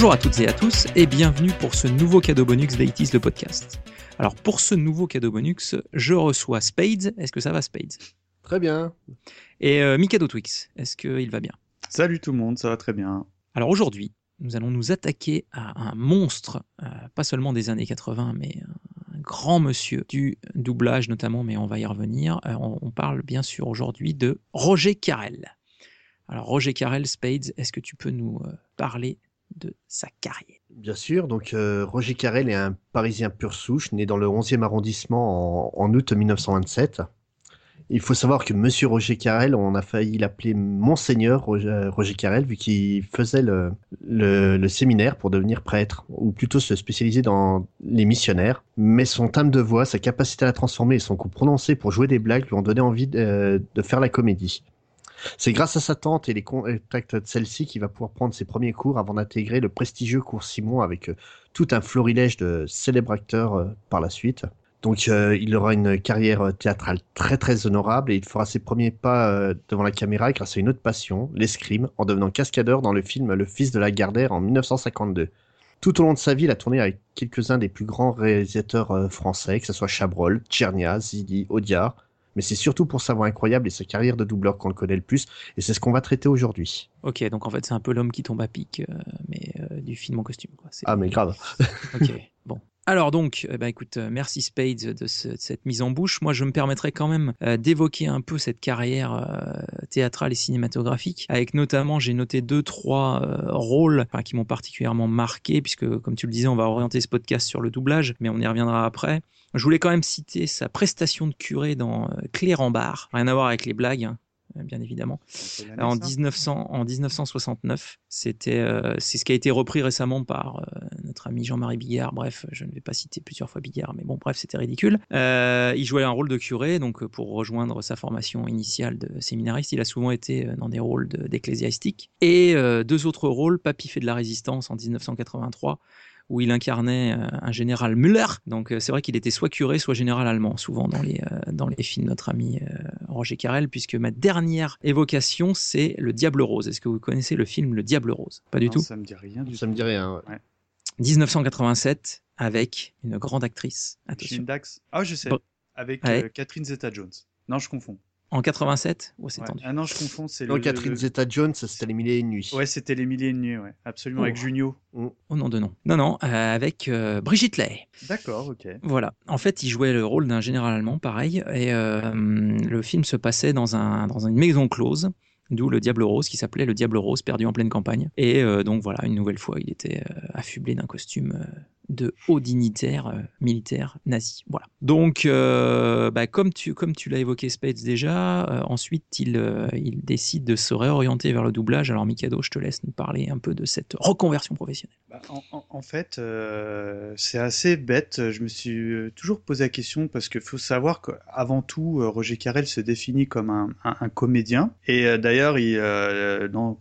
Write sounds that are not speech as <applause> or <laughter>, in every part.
Bonjour à toutes et à tous et bienvenue pour ce nouveau cadeau bonus d'Aitis le podcast. Alors pour ce nouveau cadeau bonus, je reçois Spades. Est-ce que ça va Spades? Très bien. Et euh, Mikado Twix, est-ce qu'il va bien? Salut tout le monde, ça va très bien. Alors aujourd'hui, nous allons nous attaquer à un monstre, euh, pas seulement des années 80, mais un grand monsieur du doublage notamment, mais on va y revenir. Euh, on, on parle bien sûr aujourd'hui de Roger Carrel. Alors Roger Carrel, Spades, est-ce que tu peux nous euh, parler de sa carrière Bien sûr, donc euh, Roger Carrel est un Parisien pur souche, né dans le 11e arrondissement en, août 1927. Il faut savoir que Monsieur Roger Carrel, on a failli l'appeler Monseigneur Roger, Roger Carrel, vu qu'il faisait le, séminaire pour devenir prêtre, ou plutôt se spécialiser dans les missionnaires. Mais son timbre de voix, sa capacité à la transformer et son coup prononcé pour jouer des blagues lui ont donné envie de, de faire la comédie. C'est grâce à sa tante et les contacts de celle-ci qu'il va pouvoir prendre ses premiers cours avant d'intégrer le prestigieux cours Simon avec euh, tout un florilège de célèbres acteurs euh, par la suite. Donc euh, il aura une carrière théâtrale très très honorable et il fera ses premiers pas devant la caméra grâce à une autre passion, l'escrime, en devenant cascadeur dans le film Le Fils de la Gardère en 1952. Tout au long de sa vie, il a tourné avec quelques-uns des plus grands réalisateurs français, que ce soit Chabrol, Tchernia, Zidi, Audiard, mais c'est surtout pour sa voix incroyable et sa carrière de doubleur qu'on le connaît le plus, et c'est ce qu'on va traiter aujourd'hui. Ok, donc en fait c'est un peu l'homme qui tombe à pic, euh, mais euh, du film en costume. Quoi. Ah mais grave. Ok. <laughs> Alors donc, eh ben, écoute, euh, merci Spades de, ce- de cette mise en bouche. Moi, je me permettrai quand même euh, d'évoquer un peu cette carrière euh, théâtrale et cinématographique, avec notamment, j'ai noté deux, trois rôles qui m'ont particulièrement marqué, puisque comme tu le disais, on va orienter ce podcast sur le doublage, mais on y reviendra après. Je voulais quand même citer sa prestation de curé dans bar, rien à voir avec les blagues. hein, Bien évidemment. En, 1900, en 1969, c'était euh, c'est ce qui a été repris récemment par euh, notre ami Jean-Marie Bigard. Bref, je ne vais pas citer plusieurs fois Bigard, mais bon, bref, c'était ridicule. Euh, il jouait un rôle de curé, donc euh, pour rejoindre sa formation initiale de séminariste, il a souvent été euh, dans des rôles de- d'ecclésiastique. Et euh, deux autres rôles, Papy fait de la résistance en 1983 où il incarnait euh, un général Müller. Donc euh, c'est vrai qu'il était soit curé, soit général allemand, souvent dans les, euh, dans les films de notre ami euh, Roger Carrel, puisque ma dernière évocation, c'est Le Diable Rose. Est-ce que vous connaissez le film Le Diable Rose? Pas du Non, tout. Ça me dit rien du Ça me dit rien. ouais. 1987, avec une grande actrice. Attention. Film Dax. Ah, je sais. Bon. Avec Ouais. euh, Catherine Zeta-Jones. Non, je confonds. En 87 Oh, c'est Ouais. tendu. Ah non, je confonds. C'est Non, le. Catherine le- Zeta-Jones, c'était les mille et une nuits. Ouais, c'était les milliers de nuits, ouais. Absolument, Oh. avec Junio. Au nom de nom. Non, non, euh, avec euh, Brigitte Lay. D'accord, ok. Voilà. En fait, il jouait le rôle d'un général allemand, pareil. Et euh, le film se passait dans, un, dans une maison close, d'où le Diable Rose, qui s'appelait le Diable Rose, perdu en pleine campagne. Et euh, donc voilà, une nouvelle fois, il était euh, affublé d'un costume euh, de haut dignitaire euh, militaire nazi. Voilà. Donc, euh, bah, comme tu, comme tu l'as évoqué, Spades déjà, euh, ensuite, il, euh, il décide de se réorienter vers le doublage. Alors, Mikado, je te laisse nous parler un peu de cette reconversion professionnelle. Bah, en, fait, euh, c'est assez bête. Je me suis toujours posé la question parce qu'il faut savoir qu'avant tout, Roger Carrel se définit comme un, un- un comédien. Et euh, d'ailleurs, il, euh, dans,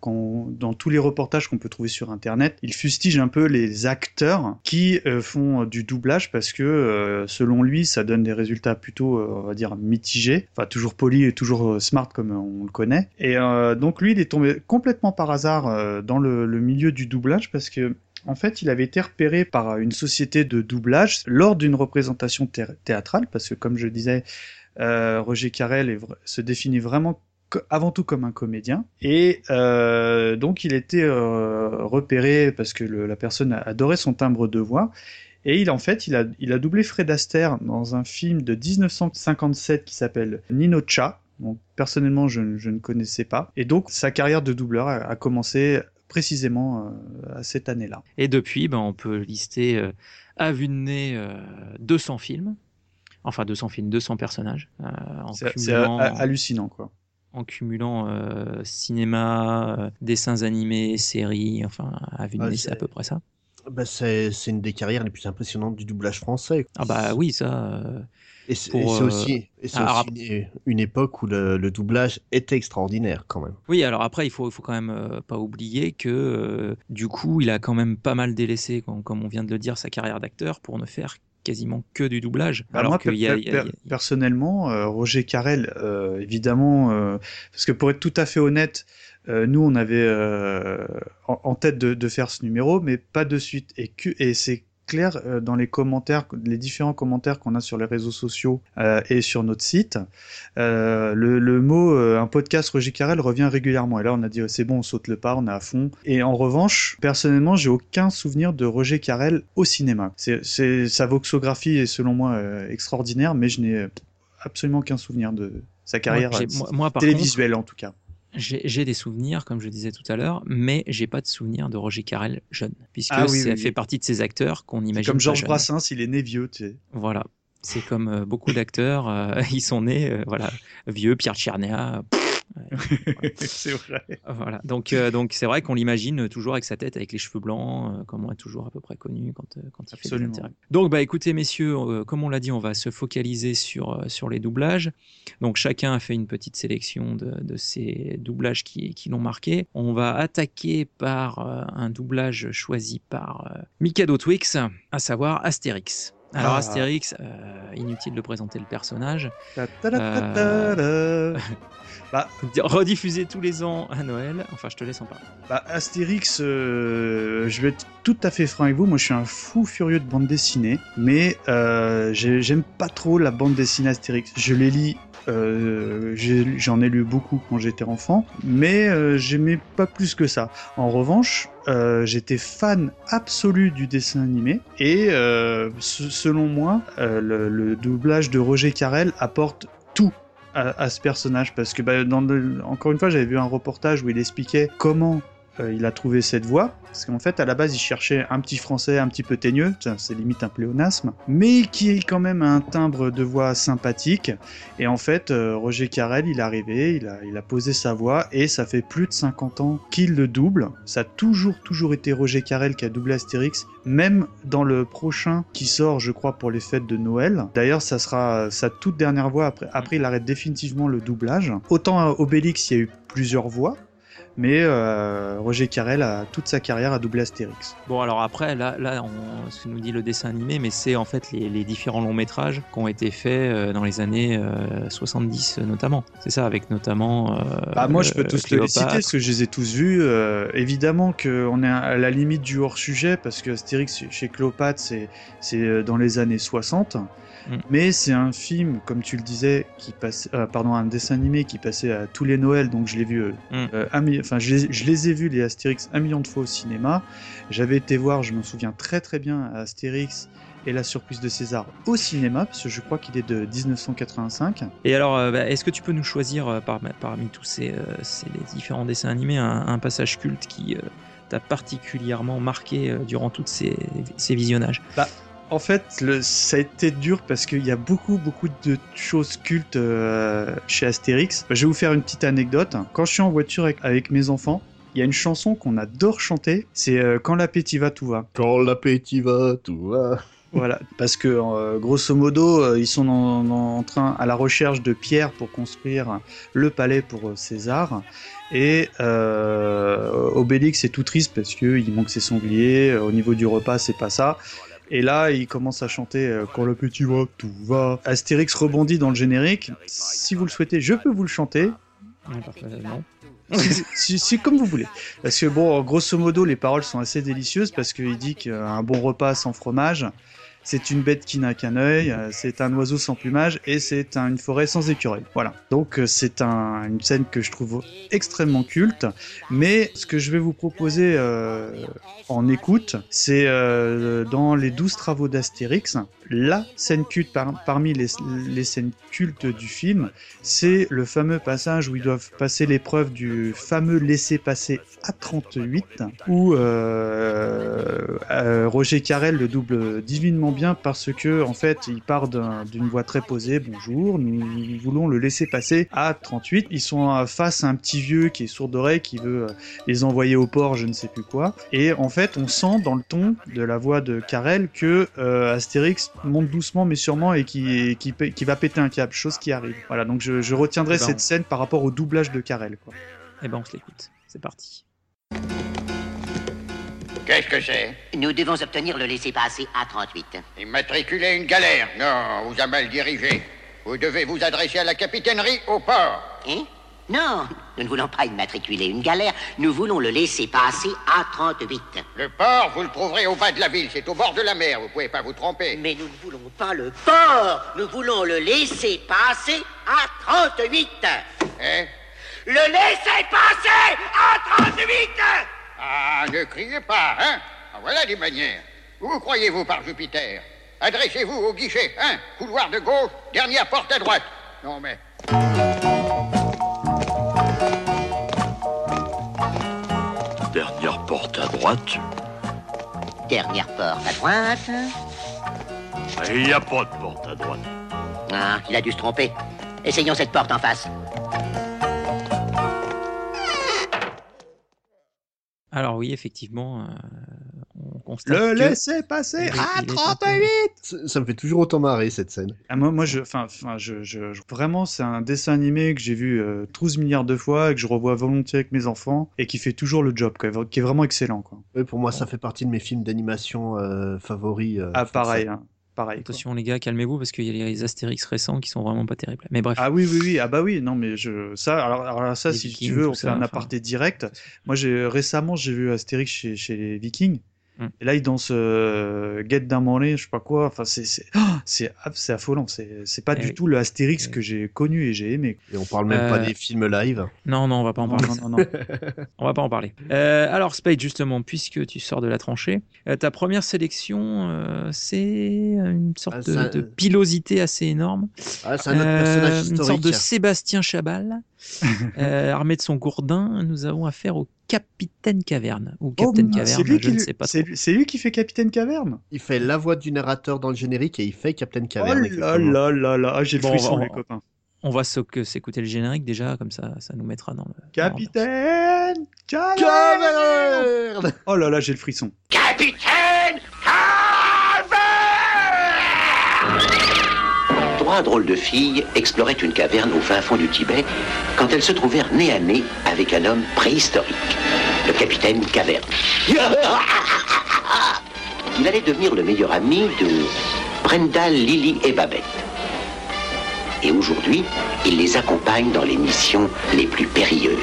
dans tous les reportages qu'on peut trouver sur Internet, il fustige un peu les acteurs qui euh, font du doublage parce que, euh, selon lui, ça donne des résultats plutôt, euh, on va dire, mitigés. Enfin, toujours poli et toujours euh, smart comme on le connaît. Et euh, donc, lui, il est tombé complètement par hasard euh, dans le, milieu du doublage parce que en fait, il avait été repéré par une société de doublage lors d'une représentation thé- théâtrale, parce que comme je disais, euh, Roger Carrel se définit vraiment avant tout comme un comédien. Et euh, donc, il était euh, repéré parce que le- la personne adorait son timbre de voix. Et il, en fait, il a, il a doublé Fred Astaire dans un film de 1957 qui s'appelle Nino Cha. Donc, personnellement, je, ne- je ne connaissais pas. Et donc, sa carrière de doubleur a, a commencé précisément euh, à cette année-là. Et depuis, ben, on peut lister euh, à vue de nez euh, 200 films. Enfin, 200 films, 200 personnages. euh, C'est hallucinant, quoi. En cumulant euh, cinéma, euh, dessins animés, séries, enfin, à nez, c'est- à peu près ça. Bah, c'est une des carrières les plus impressionnantes du doublage français. Ah bah oui, ça. Et c'est euh, aussi, et aussi une, une époque où le, le doublage était extraordinaire quand même. Oui, alors après, il faut, il faut quand même euh, pas oublier que euh, du coup, il a quand même pas mal délaissé, comme, comme on vient de le dire, sa carrière d'acteur pour ne faire quasiment que du doublage. Bah, alors moi, qu'il per- y a, per- il y a- il y a- per- personnellement, euh, Roger Carrel, euh, évidemment, euh, parce que pour être tout à fait honnête, nous, on avait en, en tête de, de faire ce numéro, mais pas de suite. Et c'est clair euh, dans les commentaires, les différents commentaires qu'on a sur les réseaux sociaux euh, et sur notre site, euh, le, le mot un podcast Roger Carrel revient régulièrement. Et là, on a dit oh, c'est bon, on saute le pas, on est à fond. Et en revanche, personnellement, j'ai aucun souvenir de Roger Carrel au cinéma. C'est, c'est sa voxographie est selon moi extraordinaire, mais je n'ai absolument aucun souvenir de sa carrière moi, moi- contre, télévisuelle en tout cas. J'ai des souvenirs, comme je disais tout à l'heure, mais j'ai pas de souvenirs de Roger Carrel jeune, puisque Ah oui, ça oui, fait oui. partie de ces acteurs qu'on imagine. comme Georges. Brassens, il est né vieux, tu sais. Voilà. C'est comme euh, beaucoup d'acteurs, euh, <laughs> ils sont nés, euh, voilà, vieux, Pierre Tchernia. <laughs> c'est vrai. Voilà. Donc, euh, donc c'est vrai qu'on l'imagine toujours avec sa tête, avec les cheveux blancs, euh, comme on est toujours à peu près connu quand, euh, quand il fait Absolument. des interviews. Donc, bah, écoutez, messieurs, euh, comme on l'a dit, on va se focaliser sur, sur les doublages. Donc, chacun a fait une petite sélection de, de ces doublages qui, qui l'ont marqué. On va attaquer par un doublage choisi par Mikado Twix, à savoir Astérix. Alors, Ah. Astérix, euh, inutile de présenter le personnage, Ta- ta- ta-. Bah, rediffusé tous les ans à Noël. Enfin, je te laisse en parler. Bah, Astérix, euh, je vais être tout à fait franc avec vous. Moi, je suis un fou furieux de bande dessinée, mais euh, j'ai- j'aime pas trop la bande dessinée Astérix. Je les lis. euh, J'en ai, lu beaucoup quand j'étais enfant, mais j'aimais pas plus que ça. En revanche, euh, j'étais fan absolu du dessin animé et euh, se- selon moi, euh, le, le doublage de Roger Carrel apporte à, ce personnage parce que bah, encore une fois j'avais vu un reportage où il expliquait comment euh, il a trouvé cette voix parce qu'en fait à la base il cherchait un petit français un petit peu teigneux. C'est limite un pléonasme. Mais qui est quand même un timbre de voix sympathique. Et en fait euh, Roger Carrel il est arrivé il a, il a posé sa voix. Et ça fait plus de 50 ans qu'il le double. Ça a toujours toujours été Roger Carrel qui a doublé Astérix. Même dans le prochain qui sort je crois pour les fêtes de Noël. D'ailleurs ça sera sa toute dernière voix après, après il arrête définitivement le doublage. Autant à Obélix il y a eu plusieurs voix mais euh, Roger Carrel a toute sa carrière à doubler Astérix. Bon, alors après, là, là on, ce que nous dit le dessin animé, mais c'est en fait les, les différents longs métrages qui ont été faits euh, dans les années euh, 70 euh, notamment. C'est ça, avec notamment. euh, Bah, moi, je peux tous les citer parce que je les ai tous vus. Évidemment qu'on est à la limite du hors-sujet parce que Astérix chez Cléopâtre, c'est dans les années 60. Mm. Mais c'est un film, comme tu le disais, qui passe, euh, pardon, un dessin animé qui passait à tous les Noëls, donc je l'ai vu, euh, Mm. euh, enfin je les, je les ai vus les Astérix un million de fois au cinéma. J'avais été voir, je m'en souviens très très bien, Astérix et la surprise de César au cinéma, parce que je crois qu'il est de 1985. Et alors, euh, bah, est-ce que tu peux nous choisir euh, par- parmi tous ces, euh, ces les différents dessins animés un, un passage culte qui euh, t'a particulièrement marqué durant tous ces, ces visionnages? En fait, le, ça a été dur parce qu'il y a beaucoup, beaucoup de choses cultes euh, chez Astérix. Je vais vous faire une petite anecdote. Quand je suis en voiture avec, avec mes enfants, il y a une chanson qu'on adore chanter. C'est euh, Quand l'appétit va, tout va. Quand l'appétit va, tout va. Voilà, parce que euh, grosso modo, euh, ils sont en, en- train à la recherche de pierres pour construire le palais pour César. Et euh, Obélix est tout triste parce qu'il manque ses sangliers. Au niveau du repas, c'est pas ça. Et là, il commence à chanter euh, Quand le petit va, tout va. Astérix rebondit dans le générique. Si vous le souhaitez, je peux vous le chanter. Non, <laughs> si- comme vous voulez. Parce que bon, grosso modo, les paroles sont assez délicieuses parce qu'il dit qu'un bon repas sans fromage, c'est une bête qui n'a qu'un œil, euh, c'est un oiseau sans plumage et c'est un- une forêt sans écureuil. Voilà. Donc euh, c'est un- une scène que je trouve extrêmement culte. Mais ce que je vais vous proposer euh, en écoute, c'est dans les douze travaux d'Astérix, la scène culte par- parmi les, les scènes cultes du film, c'est le fameux passage où ils doivent passer l'épreuve du fameux laisser-passer A38, où euh, euh, Roger Carrel le double divinement bien parce que en fait il part d'un- d'une voix très posée, bonjour, nous, voulons le laisser passer à 38. Ils sont face à un petit vieux qui est sourd d'oreille, qui veut euh, les envoyer au port, je ne sais plus quoi. Et en fait, on sent dans le ton de la voix de Carrel que euh, Astérix monte doucement mais sûrement et qui, qui, va péter un câble, chose qui arrive. Voilà, donc je, je retiendrai Eh ben, cette on- scène par rapport au doublage de Carrel. Quoi. Eh ben, on se l'écoute. C'est parti. Qu'est-ce que c'est? Nous devons obtenir le laissez-passer A38. Immatriculer une galère Non, on vous a mal dirigé. Vous devez vous adresser à la capitainerie au port. Hein? Non, nous ne voulons pas immatriculer une galère, nous voulons le laisser-passer A38. Le port, vous le trouverez au bas de la ville, c'est au bord de la mer, vous pouvez pas vous tromper. Mais nous ne voulons pas le port, nous voulons le laisser-passer A38. Hein? Le laisser-passer A38 Ah, ne criez pas, hein? Ah, Voilà des manières. Où croyez-vous par Jupiter? Adressez-vous au guichet, hein? Couloir de gauche, dernière porte à droite. Non mais... droite. Dernière porte à droite. Il n'y a pas de porte à droite. Ah, il a dû se tromper. Essayons cette porte en face. Alors oui, effectivement, euh, on constate Le que- laisser passer Il est- à il est 38 Ça, ça me fait toujours autant marrer cette scène. Ah, moi, moi, je, enfin, enfin, je, je, je- vraiment, c'est un dessin animé que j'ai vu euh, 12 milliards de fois et que je revois volontiers avec mes enfants et qui fait toujours le job, quoi, qui est vraiment excellent, quoi. Ouais, pour moi, ça fait partie de mes films d'animation euh, favoris. euh, Ah, français. pareil, hein, pareil. quoi. Attention les gars, calmez-vous parce qu'il y a les Astérix récents qui sont vraiment pas terribles. Mais bref. Ah oui, oui, oui, ah bah oui, non, mais je, ça, alors, alors ça, Les si Vikings, tu veux, on fait ça, un enfin. aparté direct. Moi, j'ai, récemment, j'ai vu Astérix chez, chez les Vikings. Hmm. Et là, ils dansent euh, Get Down Money, je sais pas quoi. Enfin, c'est, c'est, oh, <gasps> c'est, c'est affolant. C'est, c'est pas Eh du oui. tout le Astérix Eh que j'ai connu et j'ai aimé. Et on parle même pas Euh, des films live. Non, non, on va pas en parler. non, non, non. <laughs> On va pas en parler. Euh, alors Spade, justement, puisque tu sors de la tranchée, euh, ta première sélection, euh, c'est une sorte Ah, de, pilosité assez énorme. Ah, c'est un autre Euh, personnage une sorte historique. de Sébastien Chabal, <laughs> euh, armé de son gourdin. Nous avons affaire au Capitaine Caverne ou Captain Oh, Caverne, c'est lui, je qui, ne sais pas c'est, trop. lui- c'est lui qui fait Capitaine Caverne? Il fait la voix du narrateur dans le générique et il fait Captain Oh Caverne. là exactement. là là là, ah, j'ai le Bon, frisson, on les copains. On va s'écouter le générique déjà, comme ça, ça nous mettra dans le. Capitaine Caverne Caverne Oh là là, j'ai le frisson. Capitaine Trois drôles de filles exploraient une caverne au fin fond du Tibet quand elles se trouvèrent nez à nez avec un homme préhistorique, le capitaine Caverne. <laughs> Il allait devenir le meilleur ami de Brenda, Lily et Babette. Et aujourd'hui, il les accompagne dans les missions les plus périlleuses.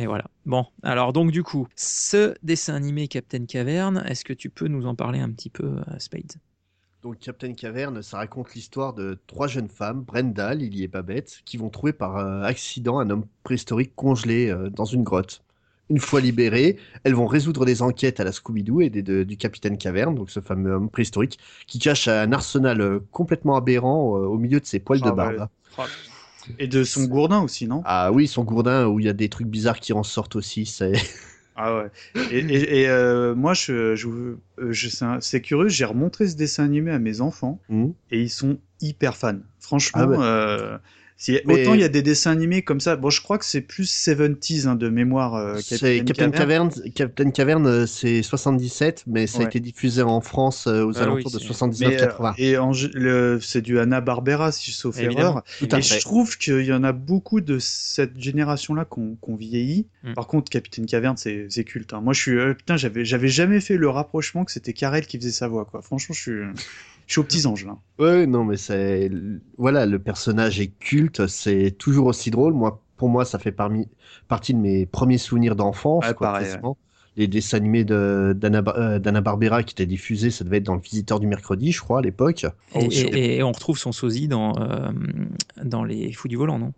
Et voilà. Bon, alors donc du coup, ce dessin animé Captain Caverne, est-ce que tu peux nous en parler un petit peu, euh, Spade Donc Captain Caverne, ça raconte l'histoire de trois jeunes femmes, Brenda, Lily et Babette, qui vont trouver par euh, accident un homme préhistorique congelé euh, dans une grotte. Une fois libérées, elles vont résoudre des enquêtes à la Scooby-Doo et des- de- du Capitaine Caverne, donc ce fameux homme préhistorique, qui cache un arsenal euh, complètement aberrant au milieu de ses poils de Ah barbe. ouais. Et de son gourdin aussi, non? Ah oui, son gourdin où il y a des trucs bizarres qui en sortent aussi, c'est... <laughs> Ah ouais. Et, et- et, euh, moi, je, je, euh, je- c'est curieux, j'ai remontré ce dessin animé à mes enfants Hmm. et ils sont hyper fans. Franchement, Ah ouais. euh, Mais- autant il y a des dessins animés comme ça. Bon, je crois que c'est plus 70s hein, de mémoire. euh, C'est Captain. Caverne, Captain Caverne, euh, c'est 77, mais ça a été diffusé en France euh, aux Ah oui, alentours de c'est- Mais, 79-80. euh, et le- c'est du Hanna Barbera, si sauf Évidemment. erreur. Et je trouve qu'il y en a beaucoup de cette génération-là qu'on qu'on vieillit. Mm. Par contre, Capitaine Caverne, c'est culte. hein. Moi, je suis euh, putain, j'avais jamais fait le rapprochement que c'était Carrel qui faisait sa voix. Quoi. Franchement, je suis je suis aux petits anges là. Ouais, non, mais c'est voilà, le personnage est culte, c'est toujours aussi drôle. Moi, pour moi, ça fait parmi partie de mes premiers souvenirs d'enfance. Ouais, quoi, pareil. Les dessins animés de d'Anna Bar- euh, d'Hanna Barbera qui étaient diffusés, ça devait être dans le Visiteur du mercredi, je crois, à l'époque. et, Oh, sur- et- et on retrouve son sosie dans, euh, dans Les Fous du Volant, non?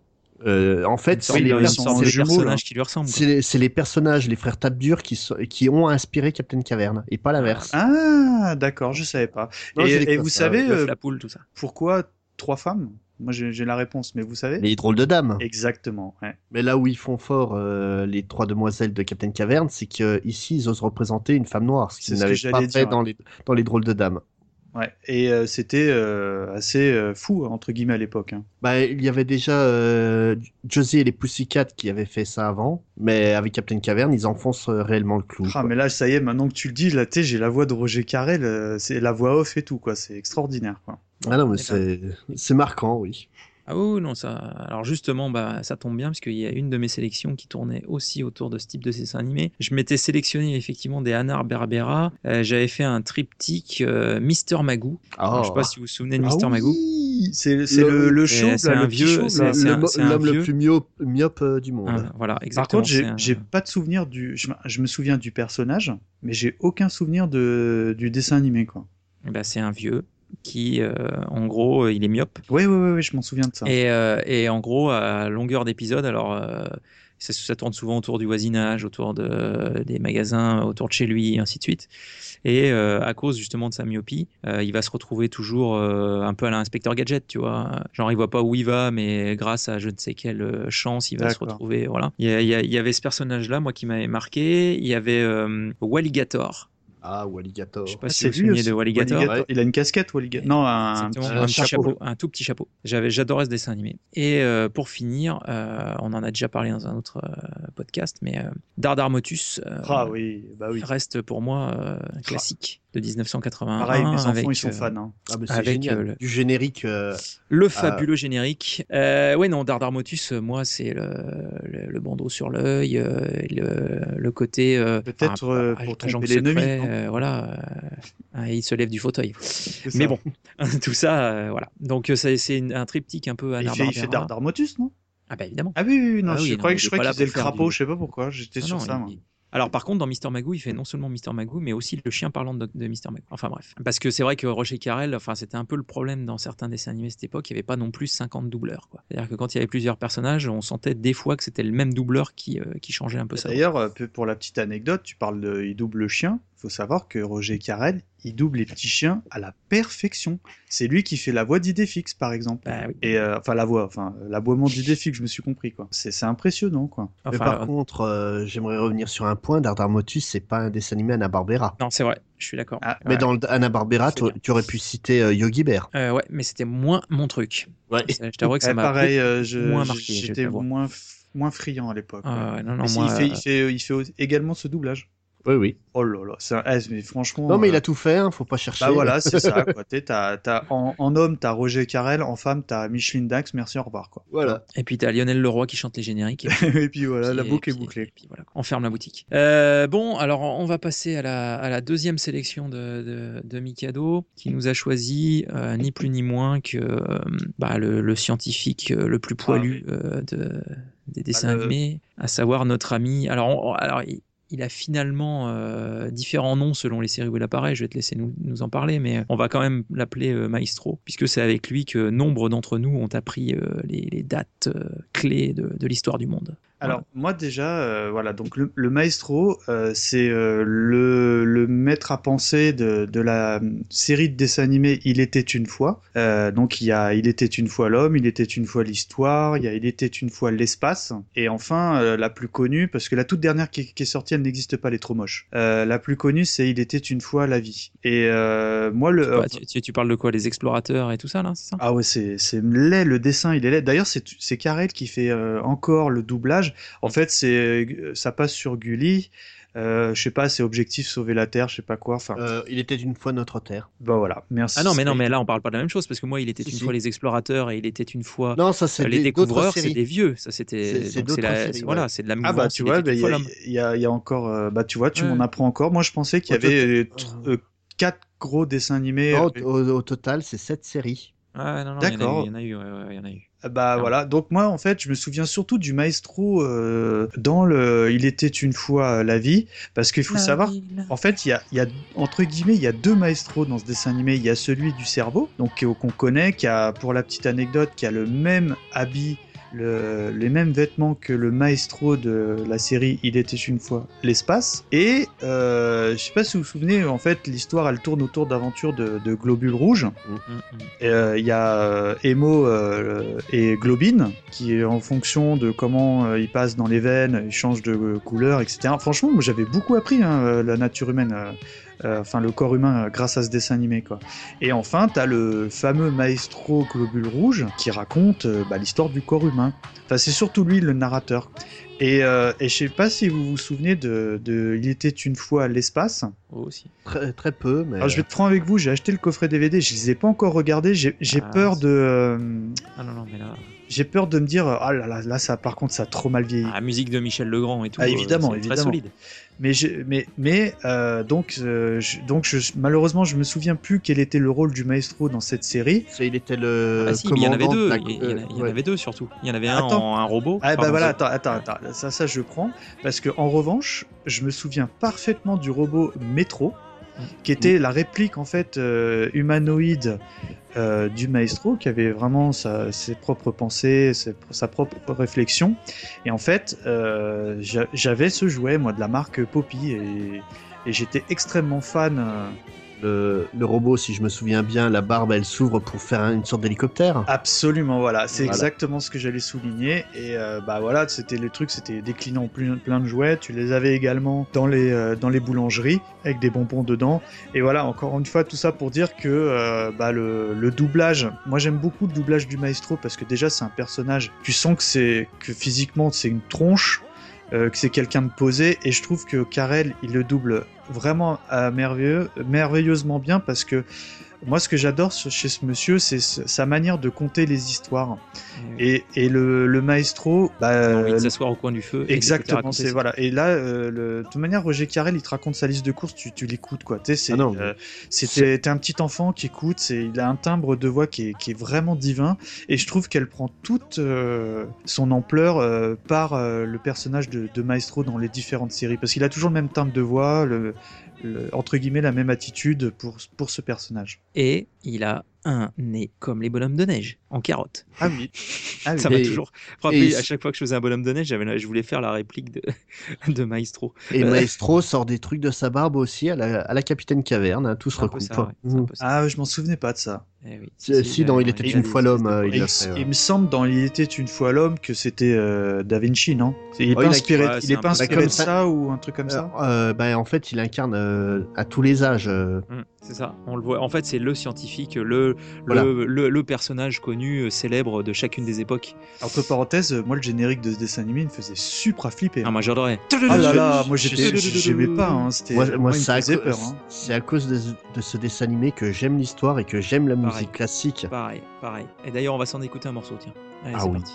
Euh, en fait, c'est les, qui lui c'est personnages, les frères Tabdur qui, qui ont inspiré Captain Caverne et pas l'inverse. Ah, d'accord, je savais pas. Non, et, vous ça, savez euh, la poule, tout ça. pourquoi trois femmes? Moi, j'ai la réponse, mais vous savez? Les drôles de dames. Exactement. ouais. Mais là où ils font fort euh, les trois demoiselles de Captain Caverne, c'est qu'ici ils osent représenter une femme noire, ce qu'ils n'avaient pas fait dire, dans, les, dans les drôles de dames. Ouais. Et euh, c'était euh, assez euh, fou entre guillemets à l'époque. hein. Bah, il y avait déjà euh, Josie et les Pussycat qui avaient fait ça avant, mais avec Captain Caverne, ils enfoncent euh, réellement le clou. Ah, quoi. mais là, ça y est, maintenant que tu le dis, là, j'ai la voix de Roger Carrel, c'est la voix off et tout, quoi. C'est extraordinaire, quoi. Ah non, mais c'est c'est marquant, oui. Ah oui, non, ça. Alors justement, bah, ça tombe bien parce qu'il y a une de mes sélections qui tournait aussi autour de ce type de dessin animé. Je m'étais sélectionné effectivement des Anar Berbera. Euh, J'avais fait un triptyque euh, Mister Magoo. Alors, Je sais pas si vous vous souvenez de Mister Ah Magoo. oui C'est le, Le- c'est- chauve, c'est un vieux- c'est- L'homme le plus myope, myope euh, du monde. Ah, voilà, Par exactement. contre, j'ai un- pas de souvenir du. Je, me- je me souviens du personnage, mais j'ai aucun souvenir de, du dessin animé, quoi. eh ben, c'est un vieux qui, euh, en gros, euh, il est myope. Oui, oui, oui, je m'en souviens de ça. Et, euh, et en gros, à longueur d'épisode, alors euh, ça, ça tourne souvent autour du voisinage, autour de, des magasins, autour de chez lui, et ainsi de suite. Et à cause justement de sa myopie, il va se retrouver toujours un peu à l'inspecteur gadget, tu vois. Genre, il voit pas où il va, mais grâce à je ne sais quelle chance, il va se retrouver. Voilà. Il y, a- il avait ce personnage-là, moi, qui m'avait marqué. Il y avait Walligator. Ah, ou Alligator. Je sais pas Ah, si c'est vous vous lui aussi, de Walligator. Walligator. Il a une casquette, Walligator. Non, un, chapeau. chapeau, un tout petit chapeau. J'avais, j'adorais ce dessin animé. Et euh, pour finir, euh, on en a déjà parlé dans un autre euh, podcast, mais euh, Dardarmotus euh, Ah oui, bah oui. reste pour moi euh, un classique de 1981. Pareil, mes enfants, avec, ils sont euh, fans. hein. Ah, mais c'est avec, génial. euh, le- Du générique. euh, Le fabuleux générique. Euh, ouais, non, Dardarmotus, euh, moi, c'est le, le, le bandeau sur l'œil, euh, le, le côté. euh, Peut-être, euh, pour tromper secret, l'ennemi, euh, voilà. euh, hein, il se lève du fauteuil. Mais bon, <laughs> tout ça, euh, voilà. Donc, c'est un triptyque un peu à Il fait, il fait Dardarmotus, non? Ah, bah évidemment. Ah oui, oui, oui, non, Ah oui, je non, croyais que je croyais qu'il faisait le crapaud, du- je sais pas pourquoi, j'étais Ah sur non, ça, il- moi. Alors par contre, dans Mister Magoo, il fait non seulement Mister Magoo, mais aussi le chien parlant de, de Mister Magoo. Enfin bref. Parce que c'est vrai que Roger Carrel, enfin, c'était un peu le problème dans certains dessins animés à cette époque, il n'y avait pas non plus 50 doubleurs. C'est-à-dire que quand il y avait plusieurs personnages, on sentait des fois que c'était le même doubleur qui, euh, qui changeait un peu ça. D'ailleurs, euh, pour la petite anecdote, tu parles de il double le chien. Faut savoir que Roger Carrel, il double les petits chiens à la perfection. C'est lui qui fait la voix d'Idéfix, par exemple. Bah oui. Et euh, enfin la voix, enfin l'aboiement d'Idéfix, je me suis compris quoi. C'est impressionnant quoi. mais par euh, contre, euh, j'aimerais revenir sur un point. Dardarmotus, c'est pas un dessin animé Anna-Barbera. non, c'est vrai, je suis d'accord. Ah, Mais Ouais. dans le Anna-Barbera, C'est tu, aurais pu citer euh, Yogi Bear. Euh, ouais, mais c'était moins mon truc. Ouais. Je t'avoue que ça Eh, m'a pareil, euh, je- moins marqué. J'étais moins moins friand à l'époque. Ah ouais. non, non, fait, euh, il, fait, il fait également ce doublage. Oui, oui. Oh là là, c'est un- eh, mais franchement. Non, mais il euh, a tout fait, hein, faut pas chercher. Bah voilà, c'est ça. Quoi. T'es- t'as- t'as- en, en homme, t'as Roger Carrel, en femme, t'as Micheline Dax, merci, au revoir. Quoi. Voilà. Et puis t'as Lionel Leroy qui chante les génériques. Et puis, <laughs> et puis voilà, la boucle est bouclée. et puis voilà, on ferme la boutique. Euh, bon, alors on va passer à la, à la deuxième sélection de, de, de Mikado, qui nous a choisi euh, ni plus ni moins que euh, bah, le, le scientifique euh, le plus poilu euh, de, des dessins Ah, le- animés, à savoir notre ami. Alors, on- alors il, a finalement euh, différents noms selon les séries où il apparaît. Je vais te laisser nous, en parler, mais on va quand même l'appeler euh, Maestro, puisque c'est avec lui que nombre d'entre nous ont appris euh, les, dates euh, clés de l'histoire du monde. Alors moi déjà, euh, voilà, donc le, le maestro, euh, c'est euh, le, le maître à penser de, de la série de dessins animés Il était une fois. Donc il y a Il était une fois l'homme, Il était une fois l'histoire, il y a Il était une fois l'espace, et enfin la plus connue, parce que la toute dernière qui, qui est sortie, elle n'existe pas, elle est trop moche. La plus connue, c'est Il était une fois la vie. Et moi le tu, tu- tu parles de quoi Les explorateurs et tout ça, là, c'est ça? Ah ouais, c'est laid, le dessin, il est laid. D'ailleurs, c'est Carrel qui fait encore le doublage. En fait, c'est ça passe sur Gulli. Euh, je sais pas, c'est objectif sauver la Terre, je sais pas quoi. Enfin, Euh, il était une fois notre terre. bah voilà. Merci. Ah non, mais non, mais là, on parle pas de la même chose, parce que moi, il était une si. fois les explorateurs et il était une fois Non, ça c'est euh, les des- découvreurs, c'est des vieux. Ça, c'était. C'est- Voilà, ouais. c'est de la Ah bah tu vois, bah, il y, il y a, il y a encore. euh, bah tu vois, tu Ouais. m'en apprends encore. Moi, je pensais qu'il y avait euh, tr- quatre gros dessins animés. Non, au, au total, c'est sept séries. Ah, non, non, il y en a eu, D'accord. il y en a eu, ouais, ouais, il y en a eu. Bah Non. voilà, donc moi en fait je me souviens surtout du maestro euh, dans le Il était une fois la vie, parce qu'il faut savoir En fait, il y a, il y a, entre guillemets, il y a deux maestros dans ce dessin animé. Il y a celui du cerveau, donc qui- qu'on connaît, qui a, pour la petite anecdote, qui a le même habit le- les mêmes vêtements que le maestro de la série Il était une fois l'espace. Et euh, je sais pas si vous vous souvenez, en fait, l'histoire elle tourne autour d'aventures de, de globules rouges. Mm, mm. Euh, Il y a euh, Emo euh, et Globine qui, en fonction de comment ils passent dans les veines, ils changent de couleur, etc. Franchement, moi j'avais beaucoup appris hein, la nature humaine, enfin le corps humain euh, grâce à ce dessin animé. Quoi. Et enfin, t'as le fameux maestro Globule Rouge qui raconte euh, bah, l'histoire du corps humain. Enfin, c'est surtout lui le narrateur. Et, euh, et je sais pas si vous vous souvenez de, de Il était une fois l'espace. Oh, aussi. Très, très peu, mais. Alors je vais être franc avec vous, j'ai acheté le coffret DVD, je les ai pas encore regardés, j'ai j'ai Ah, peur de euh, Ah non, non, mais là. J'ai peur de me dire ah là là là ça par contre ça a trop mal vieilli. Ah, musique de Michel Legrand et tout. Ah, euh, évidemment, c'est évidemment. Très solide. Mais j'ai- mais mais euh, donc euh, je, donc je, malheureusement je me souviens plus quel était le rôle du maestro dans cette série. Il était le. Ah si, mais il y en avait deux. la- Il y, en a- il y en ouais. avait deux surtout. Il y en avait un Attends. en un robot. Ah bah voilà, ça- attends, attends, attends, ça, ça je prends, parce que en revanche, je me souviens parfaitement du robot Metro, qui était la réplique en fait euh, humanoïde euh, du maestro, qui avait vraiment ses propres pensées, sa propre réflexion, et en fait, euh, j'a- j'avais ce jouet, moi, de la marque Poppy, et j'étais extrêmement fan. Le, le robot, si je me souviens bien, la barbe, elle s'ouvre pour faire une sorte d'hélicoptère. Absolument, voilà, c'est Voilà. exactement ce que j'allais souligner. Et euh, bah voilà, c'était les trucs, c'était décliné en plein, plein de jouets. Tu les avais également dans les euh, dans les boulangeries avec des bonbons dedans. Et voilà, encore une fois, tout ça pour dire que euh, bah, le, le doublage, moi j'aime beaucoup le doublage du maestro parce que déjà c'est un personnage, tu sens que c'est que physiquement c'est une tronche. euh, que c'est quelqu'un de posé et je trouve que Karel il le double vraiment à merveilleux, merveilleusement bien parce que moi ce que j'adore chez ce monsieur c'est ce- sa manière de conter les histoires et, et le, le maestro bah, envie de euh, s'asseoir au coin du feu. et Exactement, voilà. Et là, euh, le, de toute manière, Roger Carrel, il te raconte sa liste de courses, tu, tu l'écoutes quoi. Tu sais, Ah non, euh, un petit enfant qui écoute, c'est, il a un timbre de voix qui est, qui est vraiment divin, et je trouve qu'elle prend toute euh, son ampleur euh, par euh, le personnage de, de Maestro dans les différentes séries, parce qu'il a toujours le même timbre de voix, le, entre guillemets la même attitude pour ce personnage. Et il a un nez comme les bonhommes de neige, en carotte. Ah oui. <laughs> Ah oui. Ça m'a toujours frappé. et- À chaque fois que je faisais un bonhomme de neige, j'avais je voulais faire la réplique de, <laughs> de Maestro. Et Maestro sort des trucs de sa barbe aussi à la, à la capitaine caverne, hein, tout se recoupe. ça, ouais, c'est un Mm. Ah, je m'en souvenais pas de ça. Eh oui, Si, si, dans Il était une fois l'homme, euh, il il, fait. ouais. il me semble dans Il était une fois l'homme que c'était euh, Da Vinci, non? Il est Oh, pas inspiré, il est un pas inspiré Bah, comme de ça- ça ou un truc comme ça? Euh, euh, ben, en fait, il incarne euh, à tous les âges. euh, Mm, c'est ça, on le voit. En fait, c'est le scientifique, le, Voilà. le, le, le personnage connu, euh, célèbre de chacune des époques. Entre parenthèses, euh, moi le générique de ce dessin animé il me faisait super flipper. Ah, moi j'adorais. Ah là là, moi j'aimais pas. Hein, c'était, Moi, moi, moi, à, faisait cause- peur. hein. c'est à cause de, de ce dessin animé que j'aime l'histoire et que j'aime la Pareil. musique classique. Pareil, pareil. Et d'ailleurs, on va s'en écouter un morceau, tiens. Allez, Ah c'est oui. parti.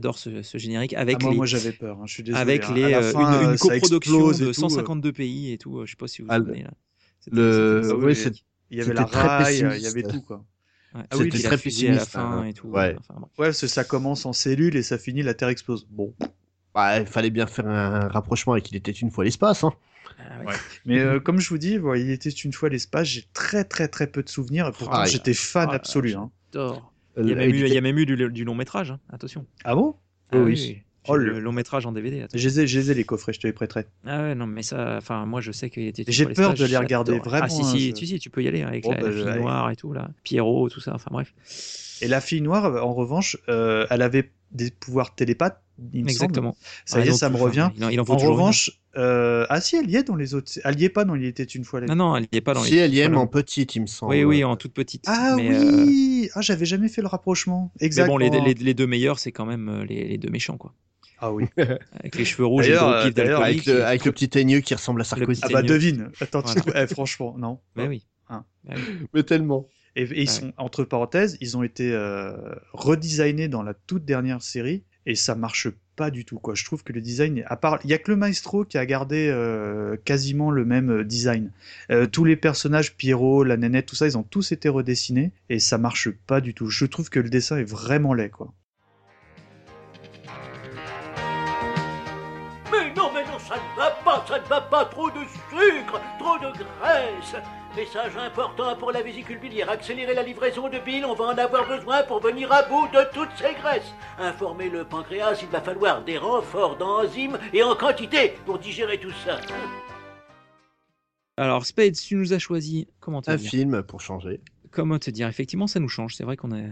J'adore ce, ce générique avec Ah, moi, les. moi j'avais peur. hein, je suis désolé. avec hein. les, euh, fin, une, euh, une coproduction de tout, 152 pays et tout. euh, Je sais pas si vous vous le- souvenez là. Le- ouais, Il y avait la c'était très rail, il y avait pessimiste. tout quoi. Ouais. Ah oui, très fusée à la pessimiste, fin hein. et tout. Ouais. Enfin, bon. Ouais, parce que ça commence en cellule et ça finit, la Terre explose. Bon. Bah, il fallait bien faire un rapprochement avec Il était une fois l'espace. Hein. Ah. Ouais. Mais euh, comme je vous dis, voilà, il était une fois l'espace, j'ai très très très peu de souvenirs et pourtant Ah, j'étais fan ah, absolu. hein. J'adore. Il y a Euh, même eu, il y a même eu du, du long métrage, hein. attention. Ah bon? Ah Oui, oui, oui. oui. Oh, le... long métrage en DVD. Je les les coffrets, je te les prêterai. Ah ouais, non, mais ça, enfin, moi je sais qu'il était. J'ai peur de les regarder, vraiment, Ah si, hein, si, je- si, si, tu peux y aller avec Bon, la, la bah, fille noire et tout là, Pierrot, tout ça. Enfin bref. Et la fille noire, en revanche, euh, elle avait des pouvoirs télépathes, il me semble. Exactement. Ça Ah, y est, ça me revient. enfin, Il en, il revanche, Euh, ah si, elle y est dans les autres. Elle y est pas dans Il était une fois la Non, non, elle n'y est pas dans Si les. elle y aime voilà. en petite, il me semble. Oui, oui, en toute petite. Ah mais, euh, oui Ah, j'avais jamais fait le rapprochement. mais Exactement. bon, les, les, les deux meilleurs, c'est quand même euh, les, les deux méchants, quoi. Ah oui. <laughs> Avec les cheveux rouges et le D'ailleurs, euh, d'ailleurs, Avec le, avec le petit aigneux qui ressemble à Sarkozy. Ah bah devine. Attends, tu- Voilà. eh, franchement, non. Bah oui. Hein. Oui. Mais tellement. Et, et ils sont, entre parenthèses, ils ont été euh, redesignés dans la toute dernière série et ça marche pas du tout. Quoi. Je trouve que le design, à part, il y a que le maestro qui a gardé euh, quasiment le même euh, design. Euh, tous les personnages, Pierrot, la nénette, tout ça, ils ont tous été redessinés et ça marche pas du tout. Je trouve que le dessin est vraiment laid, quoi. Ça ne va pas. Trop de sucre, trop de graisse. Message important pour la vésicule biliaire. Accélérer la livraison de bile, on va en avoir besoin pour venir à bout de toutes ces graisses. Informer le pancréas, il va falloir des renforts d'enzymes et en quantité pour digérer tout ça. Alors, Spade, tu nous as choisi. Comment te Un film pour changer. Comment te dire? Effectivement, ça nous change. C'est vrai qu'on a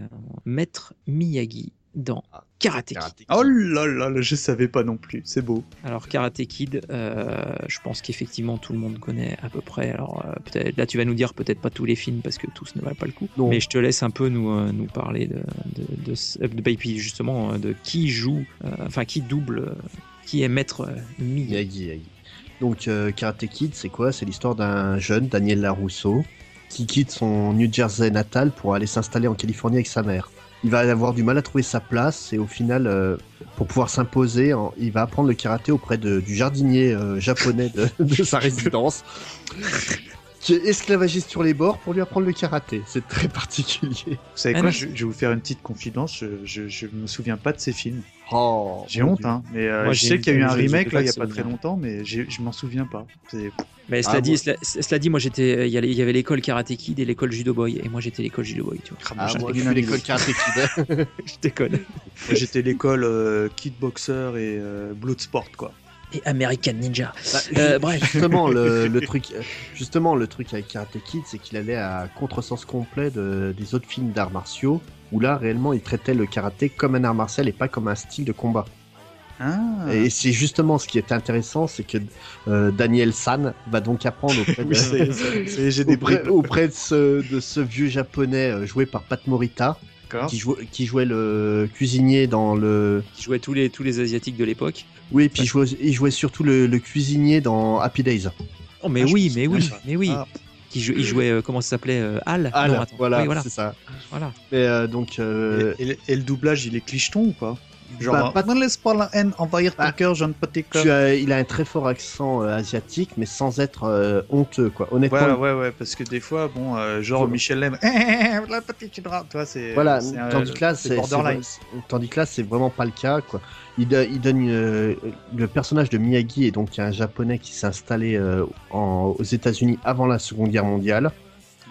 Maître Miyagi dans Karate Kid. Karate Kid. Oh là là, là, je savais pas non plus. C'est beau. Alors Karate Kid, euh, je pense qu'effectivement tout le monde connaît à peu près. Alors euh, peut-être là tu vas nous dire peut-être pas tous les films parce que tous ne valent pas le coup. Non. Mais je te laisse un peu nous euh, nous parler de de, de, puis justement de qui joue, euh, enfin qui double, euh, qui est Maître euh, Miyagi. Miyagi, Miyagi. Donc, euh, Karate Kid, c'est quoi? C'est l'histoire d'un jeune, Daniel Larousseau, qui quitte son New Jersey natal pour aller s'installer en Californie avec sa mère. Il va avoir du mal à trouver sa place et au final, euh, pour pouvoir s'imposer, il va apprendre le karaté auprès de- du jardinier euh, japonais de, <laughs> de sa résidence, <laughs> qui est esclavagiste sur les bords pour lui apprendre le karaté. C'est très particulier. Vous savez quoi je vais vous faire une petite confidence. Je, je, je me souviens pas de ces films. Oh, J'ai honte, hein. Mais euh, Moi, je sais qu'il y a eu un remake là il y a pas très longtemps, mais je m'en souviens pas. Mais cela Ah, dit, moi- cela, cela dit, moi j'étais, il y avait- il y avait l'école Karate Kid et l'école Judo Boy et moi j'étais l'école Judo Boy. Tu vois. Ah, Ah, j'étais moi, l'école. Karate Kid. <laughs> <laughs> je déconne. Moi, J'étais l'école euh, Kidboxer et euh, Bloodsport quoi. Et American Ninja. Bah, Euh, bref. Justement, le, <laughs> le truc, euh, justement, le truc avec Karate Kid, c'est qu'il allait à contresens complet de- des autres films d'arts martiaux, où là, réellement, il traitait le karaté comme un art martial et pas comme un style de combat. Ah. Et c'est justement ce qui est intéressant, c'est que euh, Daniel San va donc apprendre auprès <laughs> de, <laughs> auprès, auprès ce, de ce vieux japonais euh, joué par Pat Morita, qui, jouait, qui jouait le cuisinier dans le. Qui jouait tous les tous les asiatiques de l'époque. Oui, et puis il jouait, il jouait surtout le, le cuisinier dans Happy Days. Oh mais Ah, oui, mais oui, pas. mais oui. Ah. Qui jou- il jouait euh, comment ça s'appelait euh, Al. Non, voilà, Oui, voilà. c'est ça. voilà. Euh, donc. euh, Et, et le- et le doublage, il est clicheton ou pas? Genre, Bah, pas- ne laisse pas la haine envahir ton Bah, cœur, jeune petit cœur. Il a un très fort accent euh, asiatique, mais sans être euh, honteux, quoi. Honnêtement, Ouais, ouais, ouais, parce que des fois, bon, euh, genre Voilà. Michel Lem, la petite chidra, tu vois, c'est. voilà. c'est un- Tandis que là, c'est borderline. tandis que là, c'est vraiment pas le cas, quoi. Il, do- il donne une- le personnage de Miyagi est donc un japonais qui s'est installé en- aux États-Unis avant la Seconde Guerre mondiale,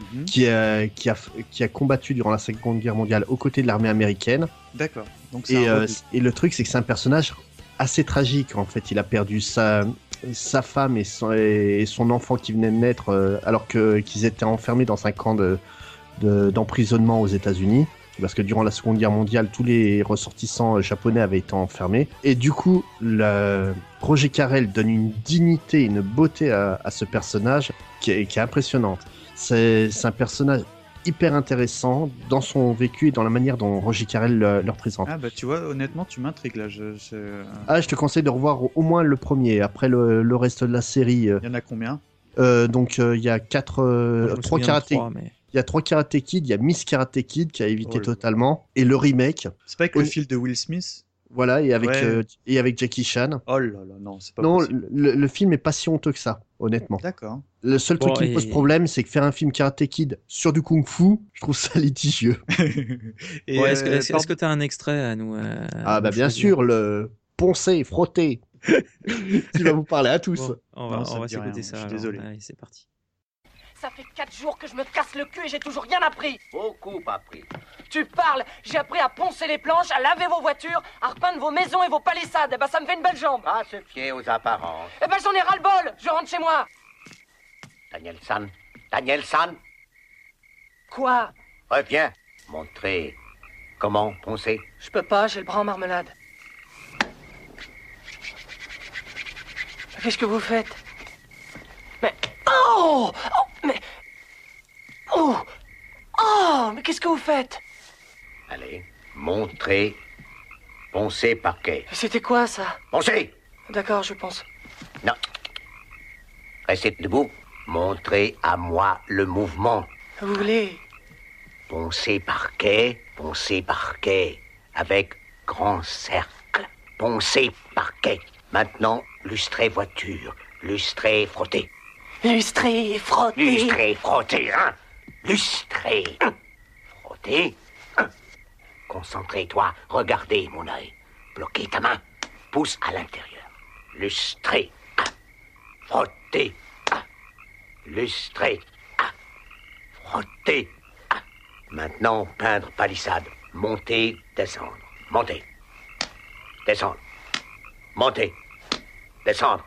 Mhm. qui a, qui a qui a combattu durant la Seconde Guerre mondiale aux côtés de l'armée américaine. D'accord. Et, euh, et le truc, c'est que c'est un personnage assez tragique. En fait, il a perdu sa, sa femme et son, et son enfant qui venait de naître euh, alors qu'ils étaient enfermés dans un camp de de- d'emprisonnement aux États-Unis. Parce que durant la Seconde Guerre mondiale, tous les ressortissants euh, japonais avaient été enfermés. Et du coup, le... Roger Carrel donne une dignité, une beauté à, à ce personnage qui est, qui est impressionnante. C'est un personnage hyper intéressant dans son vécu et dans la manière dont Roger Carrel le, le représente. Ah bah tu vois, honnêtement, tu m'intrigues là. Je, je- Ah, je te conseille de revoir au, au moins le premier. Après le, le reste de la série, euh, Il y en a combien? Euh, donc euh, il y a quatre, euh, Moi, je me trois souviens de karaté, trois, mais- il y a trois karaté Kid, il y a Miss Karate Kid qui a évité Oh totalement et le remake. C'est pas avec le fil de Will Smith? Voilà et avec Ouais. euh, et avec Jackie Chan. Oh là là, non, c'est pas Non, possible. le, le film est pas si honteux que ça, honnêtement. D'accord. Le seul Bon, truc qui me pose problème, c'est que faire un film Karate Kid sur du kung-fu, je trouve ça <laughs> litigieux. <laughs> Et, est-ce que euh, tu as un extrait à nous euh, ah bah bien sûr, le poncer, frotter, <laughs> qui va vous parler à tous. Bon, on va, Non, on va s'écouter ça. je suis alors. désolé. Allez, c'est parti. Ça fait quatre jours que je me casse le cul et j'ai toujours rien appris. Beaucoup appris. Tu parles J'ai appris à poncer les planches, à laver vos voitures, à repeindre vos maisons et vos palissades. Eh ben ça me fait une belle jambe. Pas se fier aux apparences. Eh ben j'en ai ras-le-bol Je rentre chez moi Daniel San. Daniel San, Quoi? Reviens. Montrer comment poncer. Je peux pas, j'ai le bras en marmelade. Qu'est-ce que vous faites? Mais. Oh Oh Mais. Oh Oh Mais qu'est-ce que vous faites? Allez, montrez, poncez parquet. C'était quoi ça? Poncez D'accord, je pense. Non. Restez debout. Montrez à moi le mouvement. Vous voulez? Poncez parquet, poncez parquet. Avec grand cercle. Poncez parquet. Maintenant, lustrez voiture. Lustrez frotter. Lustrer, frotter. Lustrez frotter, hein hein. Concentrez-toi. Regardez mon œil. Bloquez ta main. Pousse à l'intérieur. Lustrez. hein. Frotter. hein. Maintenant, peindre palissade. Monter, descendre. Monter. Descendre. Monter. Descendre.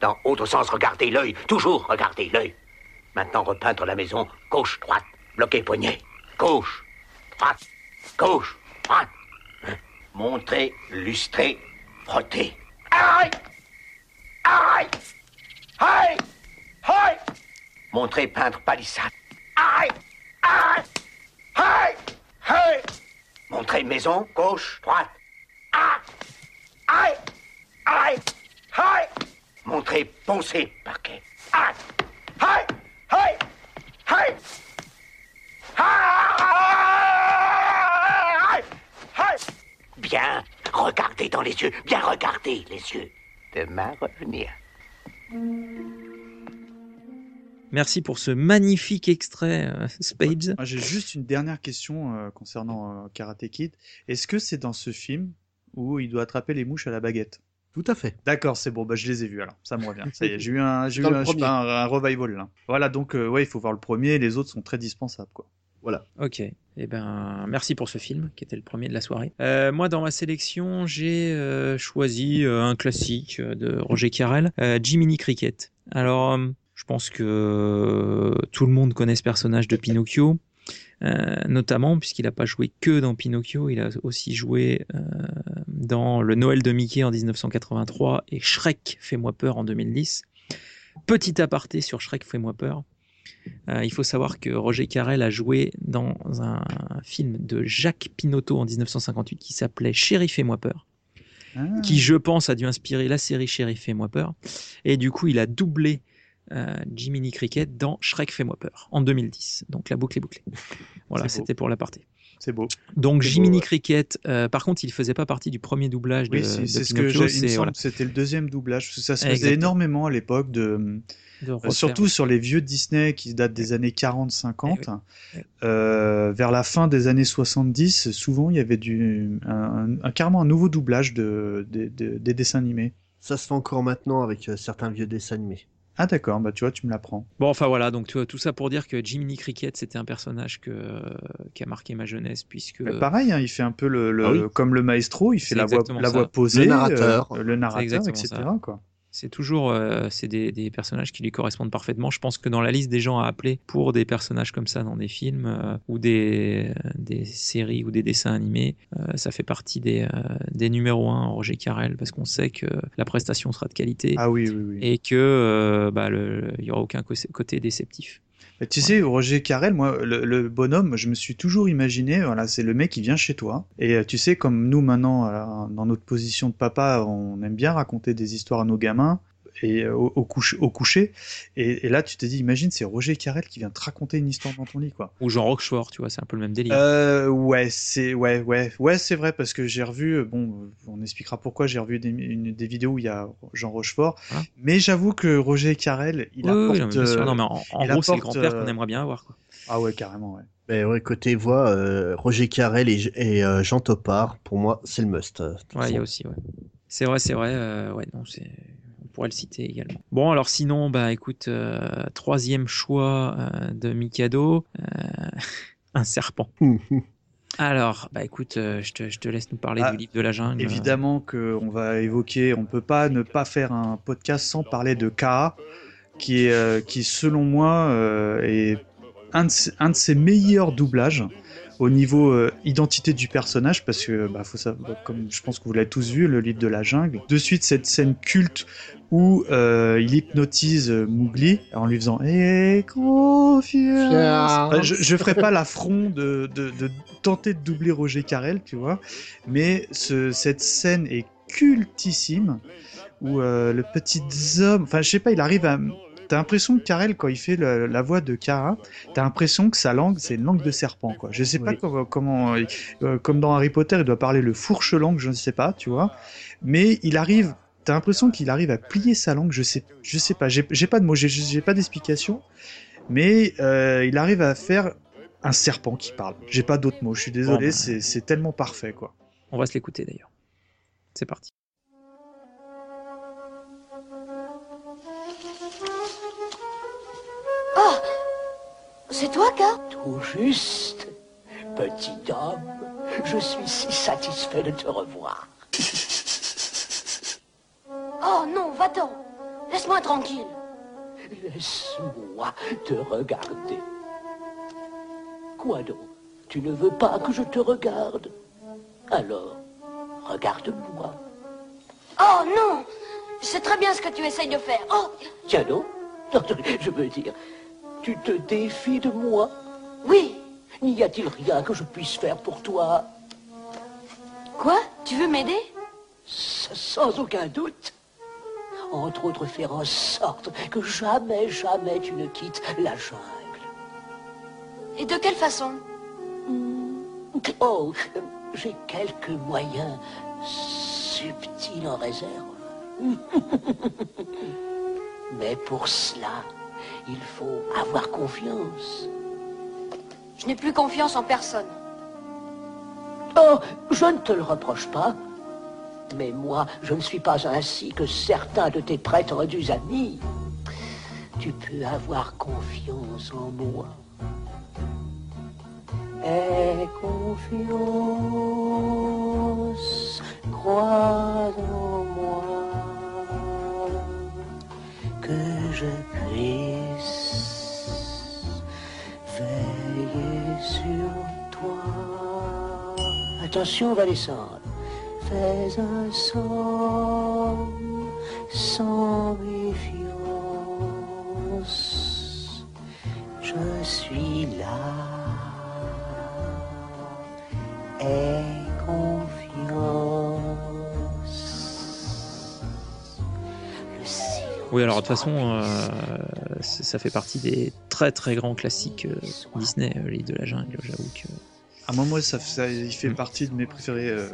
Dans autre sens, regardez l'œil. Toujours regardez l'œil. Maintenant, repeindre la maison. Gauche, droite. Bloquer poignet. Gauche, droite. Gauche, droite. Hein? Montrer, lustrer, frotter. Aïe! Aïe! Aïe! Aïe! Montrer, peindre, palissade. Aïe! Aïe! Aïe! Aïe! Montrer maison, gauche, droite. Aïe! Aïe! Aïe! Aïe! Montrer, poncer, parquet. Aïe! Aïe! Aïe! Aïe! Aïe! Aïe! Bien, regardez dans les yeux, bien regardez les yeux. Demain revenir. Merci pour ce magnifique extrait, euh, Spades. J'ai juste une dernière question euh, concernant euh, Karate Kid. Est-ce que c'est dans ce film où il doit attraper les mouches à la baguette? Tout à fait. D'accord, c'est bon, bah, je les ai vus alors, ça me revient. Ça y est, j'ai eu un, j'ai eu un, pas, revival là. Voilà, donc euh, ouais, il faut voir le premier, les autres sont très dispensables quoi. Voilà. Ok. Eh ben, merci pour ce film qui était le premier de la soirée. Euh, moi, dans ma sélection, j'ai euh, choisi un classique de Roger Carrel, Jiminy Cricket. Alors, je pense que tout le monde connaît ce personnage de Pinocchio. Euh, notamment puisqu'il n'a pas joué que dans Pinocchio, il a aussi joué euh, dans Le Noël de Mickey en 1983 et Shrek Fais-moi peur en 2010. Petit aparté sur Shrek Fais-moi peur. Euh, il faut savoir que Roger Carrel a joué dans un film de Jacques Pinotto en 1958 qui s'appelait Chéri fais-moi peur, Ah. qui je pense a dû inspirer la série Chéri fais-moi peur. Et du coup, il a doublé euh, Jiminy Cricket dans Shrek fais-moi peur en 2010. Donc la boucle est bouclée. <laughs> Voilà, c'était pour l'aparté. C'est beau. Donc beau, Jiminy ouais. Cricket, euh, par contre, il faisait pas partie du premier doublage de, Oui, c'est de c'est ce que Pinocchio. voilà, c'était le deuxième doublage. parce que Ça se faisait énormément à l'époque de. de Euh, surtout sur les vieux Disney qui datent des années 40-50. Eh oui. Euh, vers la fin des années 70, souvent il y avait du, un, un- un- carrément un nouveau doublage de, de- de- des dessins animés. Ça se fait encore maintenant avec euh, certains vieux dessins animés. Ah d'accord, bah tu vois, tu me l'apprends. Bon, enfin voilà, donc tu vois, tout ça pour dire que Jiminy Cricket, c'était un personnage que, qui a marqué ma jeunesse, puisque Mais pareil, hein, il fait un peu le, le- Ah oui. comme le maestro, il fait la voix, la posée, Le narrateur. euh, le narrateur, etc. Quoi. C'est toujours euh, c'est des, des personnages qui lui correspondent parfaitement. Je pense que dans la liste des gens à appeler pour des personnages comme ça dans des films euh, ou des, des séries ou des dessins animés, euh, ça fait partie des, euh, des numéros 1 Roger Carrel, parce qu'on sait que la prestation sera de qualité. Ah oui, oui, oui. Et que euh, bah, le- il y aura aucun côté déceptif. Tu sais, Roger Carrel, moi, le, le bonhomme, je me suis toujours imaginé, voilà, c'est le mec qui vient chez toi. Et euh, tu sais, comme nous maintenant, euh, dans notre position de papa, on aime bien raconter des histoires à nos gamins et euh, au, au couche- au coucher. Et, et là, tu te dis, imagine, c'est Roger Carrel qui vient te raconter une histoire dans ton lit, quoi. Ou Jean Roquefort, tu vois, c'est un peu le même délire. Euh, ouais, c'est ouais, ouais, ouais, c'est vrai parce que j'ai revu. euh, Bon, on expliquera pourquoi j'ai revu des, une- des vidéos où il y a Jean Rochefort. Ah. mais j'avoue que Roger Carrel, il Oui, oui, apporte. non, sûr. euh, Non, mais en, en gros, c'est le grand-père qu'on aimerait bien avoir. Quoi. Ah ouais, carrément, ouais. Mais ouais, côté voix, euh, Roger Carrel et, et, euh, Jean Topard, pour moi, c'est le must. Ouais, il y a aussi, ouais. C'est vrai, c'est vrai. euh, ouais, non, c'est. On pourrait le citer également. Bon, alors sinon, bah écoute, euh, troisième choix euh, de Mikado, euh, <laughs> un serpent. Alors, bah écoute, euh, je, te, je te laisse nous parler Ah, du livre de la jungle. Évidemment que on va évoquer, on peut pas ne pas faire un podcast sans parler de K, qui est, euh, qui selon moi euh, est un de, ses, un de ses meilleurs doublages. Au niveau euh, identité du personnage, parce que, bah, faut savoir, comme je pense que vous l'avez tous vu, le livre de la jungle. De suite, cette scène culte où euh, il hypnotise euh, Mowgli en lui faisant "Eh confiance". Enfin, je, je ferai pas l'affront de, de, de tenter de doubler Roger Carrel, tu vois, mais ce, cette scène est cultissime où euh, le petit homme, enfin je sais pas, il arrive à T'as l'impression que Carrel, quand il fait le- la voix de Kara, t'as l'impression que sa langue, c'est une langue de serpent, quoi. Je sais pas Oui. comment, comment euh, comme dans Harry Potter, il doit parler le fourche langue, je ne sais pas, tu vois. Mais il arrive, t'as l'impression qu'il arrive à plier sa langue, je sais, je sais pas, j'ai pas de mots, j'ai- pas d'explication, mais euh, il arrive à faire un serpent qui parle. J'ai pas d'autres mots, je suis désolé, Bon, bah, c'est tellement parfait, quoi. On va se l'écouter d'ailleurs. C'est parti. Oh C'est toi, Car Tout juste. Petit homme, je suis si satisfait de te revoir. <laughs> Oh non, va-t'en Laisse-moi tranquille Laisse-moi te regarder. Quoi donc? Tu ne veux pas que je te regarde? Alors, regarde-moi. Oh non Je sais très bien ce que tu essayes de faire. Oh Tiens donc, je veux dire, tu te défies de moi Oui N'y a-t-il rien que je puisse faire pour toi Quoi? Tu veux m'aider? Sans aucun doute. Entre autres, faire en sorte que jamais, jamais tu ne quittes la jungle. Et de quelle façon? Oh, euh, j'ai quelques moyens subtils en réserve. <laughs> Mais pour cela, il faut avoir confiance. Je n'ai plus confiance en personne. Oh, je ne te le reproche pas. Mais moi, je ne suis pas ainsi que certains de tes prétendus amis. Tu peux avoir confiance en moi. Aie confiance, crois en moi, que je puisse sur toi. Attention, on va descendre. Fais un somme sans méfiance. Je suis là. Aie confiance. Le silence. Oui, alors de toute façon, euh, ça fait partie des très très grands classiques euh, Disney, euh, les de la jungle. J'avoue que. À moi, moi, ça, ça- il fait Mm. partie de mes préférés euh,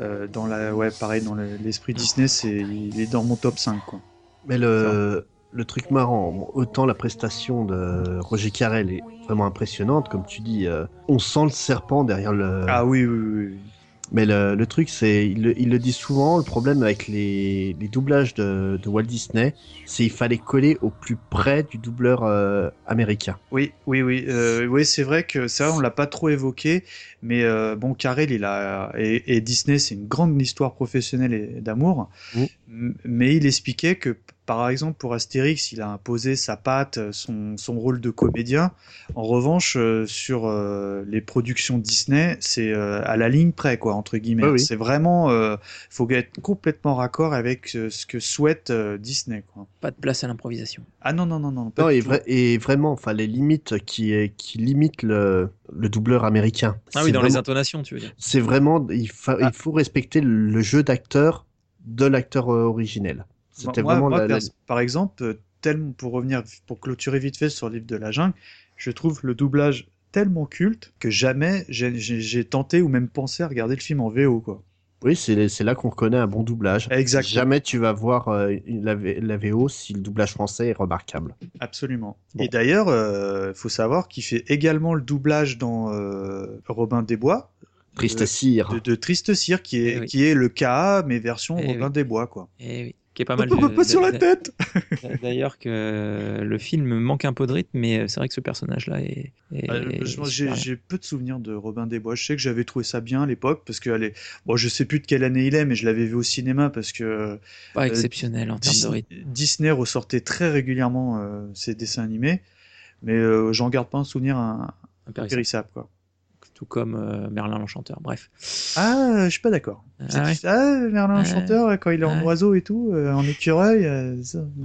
euh, dans la, ouais, pareil, dans le- l'esprit Disney, c'est, il est dans mon top 5, quoi. Mais le, le truc marrant, autant la prestation de Roger Carrel est vraiment impressionnante, comme tu dis, euh, on sent le serpent derrière le. Ah oui, oui, oui. Mais le, le truc, c'est, il, le- il le dit souvent, le problème avec les, les doublages de, de Walt Disney, c'est il fallait coller au plus près du doubleur euh, américain. Oui, oui, oui, euh, oui, c'est vrai que ça, on l'a pas trop évoqué, mais euh, bon, Carrel, il a et, et Disney, c'est une grande histoire professionnelle et d'amour, Mm. Mais il expliquait que, par exemple, pour Astérix, il a imposé sa patte, son, son rôle de comédien. En revanche, euh, sur euh, les productions Disney, c'est euh, à la ligne près, quoi, entre guillemets. Oui, oui. C'est vraiment, euh, faut être complètement raccord avec euh, ce que souhaite euh, Disney, quoi. Pas de place à l'improvisation. Ah non, non, non, non. pas Non, et, vraiment, enfin, les limites qui, est- qui limitent le, le doubleur américain. Ah C'est oui, dans les vraiment- intonations, tu veux dire. C'est vraiment, il, fa- Ah. il faut respecter le jeu d'acteur de l'acteur euh, originel. C'était Moi- vraiment moi, la, la- pers- par exemple, euh, tellement pour revenir, pour clôturer vite fait sur le livre de la jungle, je trouve le doublage tellement culte que jamais j'ai- tenté ou même pensé à regarder le film en VO, quoi. Oui, c'est là qu'on reconnaît un bon doublage. Exactement. Jamais tu vas voir euh, la, VO si le doublage français est remarquable. Absolument. Bon. Et d'ailleurs, il faut savoir qu'il fait également le doublage dans euh, Robin des Bois, Triste Euh, cire. de, de Triste Cire, qui est, Eh oui. qui est le KA, mais version Eh Robin oui. des Bois, quoi. Et oui, qui est pas mal. Pas, sur la tête <laughs> D'ailleurs que le film manque un peu de rythme, mais c'est vrai que ce personnage-là est. est- Euh, est J'ai peu de souvenirs de Robin des Bois. Je sais que j'avais trouvé ça bien à l'époque parce que allez, bon, je sais plus de quelle année il est, mais je l'avais vu au cinéma parce que Pas euh, exceptionnel en termes de Dis- rythme. Disney ressortait très régulièrement euh, ses dessins animés, mais euh, j'en garde pas un souvenir un, Impérissable. périssable quoi. Tout comme euh, Merlin l'Enchanteur. Bref. Ah, je suis pas d'accord. Ah ouais. Ah, Merlin Ouais. l'Enchanteur, quand il est en Ouais. oiseau et tout, euh, en écureuil, euh,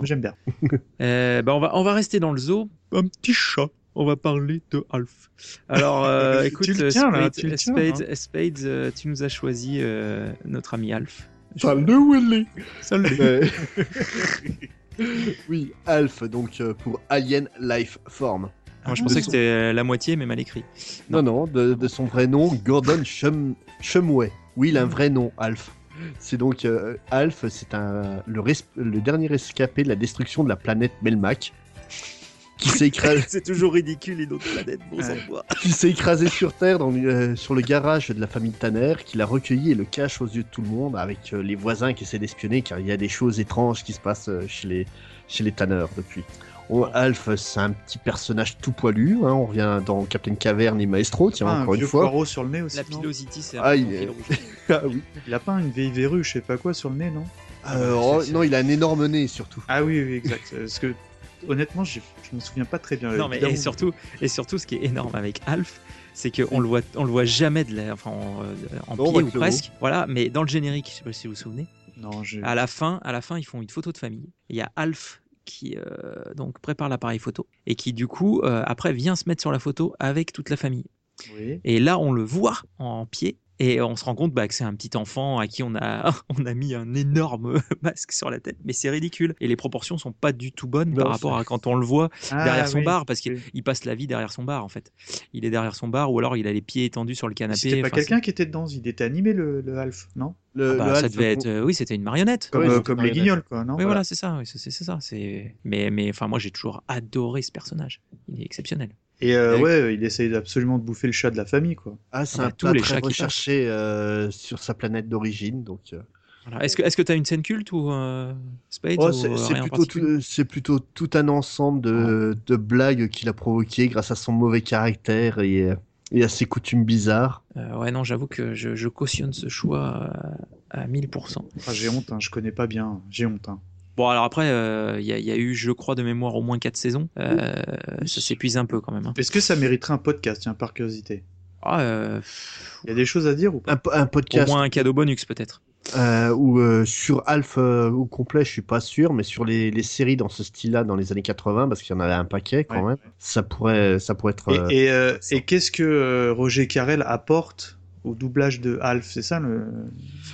j'aime bien. <laughs> Euh, bah on va on va rester dans le zoo. Un petit chat. On va parler de Alf. Alors, euh, <laughs> écoute, tiens, là, Spade, tu euh, nous as choisi euh, notre ami Alf. Salut Willy Salut. <laughs> Oui, Alf, donc euh, pour Alien Life Form. Moi, je De pensais que c'était euh, la moitié, mais mal écrit. Non, non, de, de son vrai nom, Gordon Chum, Shumway. Oui, il a un vrai nom, Alf. C'est donc euh, Alf, c'est un le, res- le dernier rescapé de la destruction de la planète Melmac, qui s'est écrasé, <laughs> C'est toujours ridicule, une autre planète, bon sang <laughs> qui s'est écrasé sur Terre dans, euh, sur le garage de la famille Tanner, qui l'a recueilli et le cache aux yeux de tout le monde, avec euh, les voisins qui essaient d'espionner, car il y a des choses étranges qui se passent euh, chez les, chez les Tanner depuis. On- Alf, c'est un petit personnage tout poilu, hein, on revient dans Captain Caverne et Maestro, tiens, Ah, un encore une fois. poireau sur le nez aussi. La pilosity, c'est un Ah, il est-. <laughs> Ah oui. Il a pas une vieille verrue, je sais pas quoi, sur le nez, non Euh, oh, non, il a un énorme nez surtout. Ah oui, oui, exact. Parce que, honnêtement, j'ai- je me souviens pas très bien. Non, mais et surtout, et surtout, ce qui est énorme avec Alf, c'est qu'on le voit, on le voit jamais de la, enfin, en, euh, en pied ou presque. Voilà, mais dans le générique, je sais pas si vous vous souvenez, Non, j'ai- à la fin, à la fin, ils font une photo de famille. Il y a Alf qui euh, donc prépare l'appareil photo et qui du coup euh, après vient se mettre sur la photo avec toute la famille. Oui. Et là, on le voit en pied. Et on se rend compte bah, que c'est un petit enfant à qui on a, <laughs> on a mis un énorme <laughs> masque sur la tête, mais c'est ridicule. Et les proportions sont pas du tout bonnes Non, par rapport à quand on le voit Ah, derrière son oui. bar, parce qu'il Oui. passe la vie derrière son bar en fait. Il est derrière son bar ou alors il a les pieds étendus sur le canapé. C'était pas quelqu'un qui était dedans, il était animé le, le Alf, non? Le, c'est- bah, le ça Alf, devait être, euh, oui, c'était une marionnette. Comme, euh, comme les guignols, quoi, non Oui, voilà, c'est ça. Oui, c'est ça. C'est. Mais, mais, enfin, moi, j'ai toujours adoré ce personnage. Il est exceptionnel. Et euh, ouais, il essaye absolument de bouffer le chat de la famille, quoi. Ah, c'est Ah bah, un tous les très chats recherché euh, sur sa planète d'origine, donc. euh, Voilà. Est-ce que, est-ce que t'as une scène culte ou euh, Spade Oh, ou, c'est plutôt, c'est plutôt tout un ensemble de, de blagues qu'il a provoqué grâce à son mauvais caractère et, euh, et à ses coutumes bizarres. Euh, Ouais, non, j'avoue que je, je cautionne ce choix euh, à 1000%. Ah, j'ai honte, hein, je connais pas bien, j'ai honte. hein. Bon, alors après, euh, il y, a- il y a eu, je crois, de mémoire au moins 4 saisons. Euh, ça s'épuise un peu quand même. hein. Est-ce que ça mériterait un podcast, tiens, par curiosité? Ah, euh, Il y a des choses à dire ou pas? Un, un au podcast moins un cadeau bonus peut-être. Euh, où euh, sur Alf euh, au complet, je suis pas sûr, mais sur les, les séries dans ce style-là dans les années 80, parce qu'il y en avait un paquet quand Ouais. même, ça pourrait, ça pourrait être. euh, Et, et, euh, et qu'est-ce que euh, Roger Carrel apporte au doublage de Alf C'est ça le.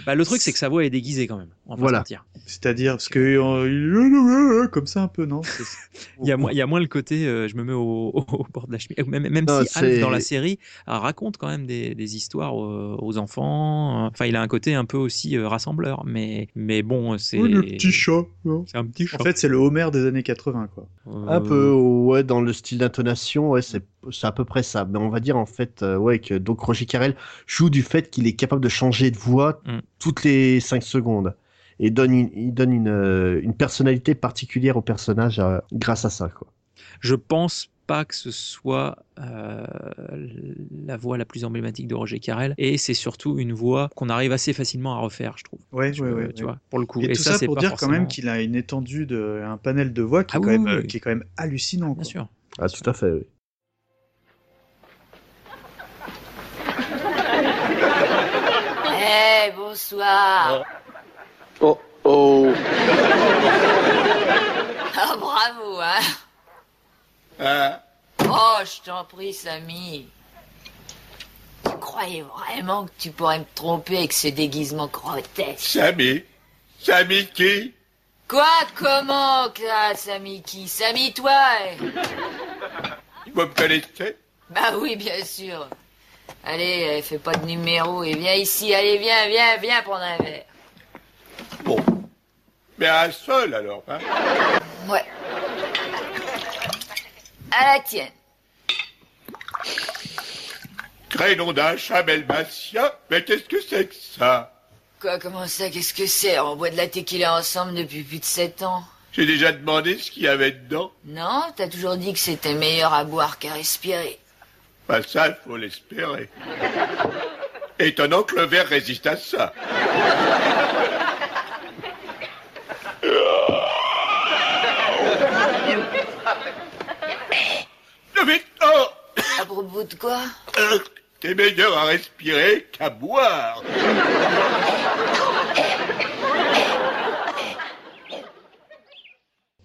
Bah, le truc, c'est que sa voix est déguisée quand même. On va pas Voilà. C'est-à-dire, parce que. euh, il- comme ça un peu, non <laughs> Il y, a moins, il y a moins le côté, euh, je me mets au, <laughs> bord de la cheminée. Même, même Non, si Alf, dans la série, euh, raconte quand même des, des histoires aux, aux enfants. Enfin, il a un côté un peu aussi euh, rassembleur. Mais, mais bon, c'est. Oh, le petit chat. C'est un petit chat. En fait, c'est le Homer des années 80, quoi. Un Euh, peu, ouais, dans le style d'intonation, ouais, c'est c'est à peu près ça. Mais on va dire en fait, euh, ouais, que donc Roger Carrel joue du fait qu'il est capable de changer de voix Mm. toutes les 5 secondes et donne une, il donne une, euh, une personnalité particulière au personnage euh, grâce à ça, quoi. Je pense pas que ce soit euh, la voix la plus emblématique de Roger Carrel. Et c'est surtout une voix qu'on arrive assez facilement à refaire, je trouve. Ouais, Tu, ouais, ouais, tu ouais. vois, pour le coup. Et, tout ça, c'est pour pas dire quand même qu'il a une étendue de, un panel de voix qui, Ah est, quand oui, même, oui, qui est quand même hallucinant. Bien quoi. sûr. Ah, tout à fait. Oui. Eh, bonsoir. Oh, oh. <laughs> Ah, bravo, hein. Hein Oh, je t'en prie, Samy. Tu croyais vraiment que tu pourrais me tromper avec ce déguisement grotesque? Samy Samy qui? Quoi? Comment, là, Samy qui? Samy, toi? Eh Vous me connaissez Bah oui, bien sûr. Allez, eh, fais pas de numéro et viens ici. Allez, viens, viens, viens prendre un verre. Bon. Mais un seul alors, hein Ouais. À la tienne. Crénom d'un chat belmatien Mais qu'est-ce que c'est que ça? Quoi, comment ça Qu'est-ce que c'est? On boit de la tequila ensemble depuis plus de sept ans. J'ai déjà demandé ce qu'il y avait dedans. Non, t'as toujours dit que c'était meilleur à boire qu'à respirer. Pas ça, il faut l'espérer. Étonnant que le verre résiste à ça. Mais, oh À propos de quoi? Euh, T'es meilleur à respirer qu'à boire.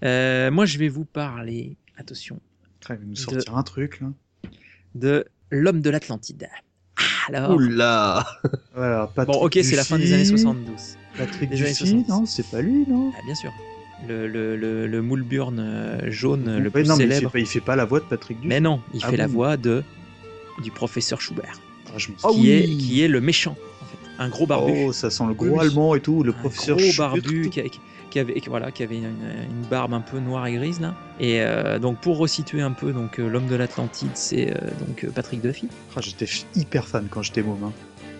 Euh, moi, je vais vous parler, attention, Il va nous sortir un truc, là. de l'homme de l'Atlantide. Ah, Alors, Oula Voilà, bon, ok, c'est la fin des années Dufy. 72. Patrick Des années Dufy, 70. non, c'est pas lui, non? Ah, bien sûr. Le, le, le, euh, jaune, le Ouais, plus non, mais il fait, célèbre. pas, il fait pas la voix de Patrick Dufy. Mais non, il Ah fait la voix de du professeur Schubert, Ah, je me Oh qui, oui. est, qui est le méchant, en fait. Un gros barbu. Oh, ça sent le gros Oui, allemand et tout, le un professeur gros Schubert. barbu qui, qui avait, voilà, qui avait une, une barbe un peu noire et grise là. Et euh, donc pour resituer un peu, donc euh, l'homme de l'Atlantide, c'est euh, donc Patrick Duffy, Ah, J'étais hyper fan quand j'étais môme. hein.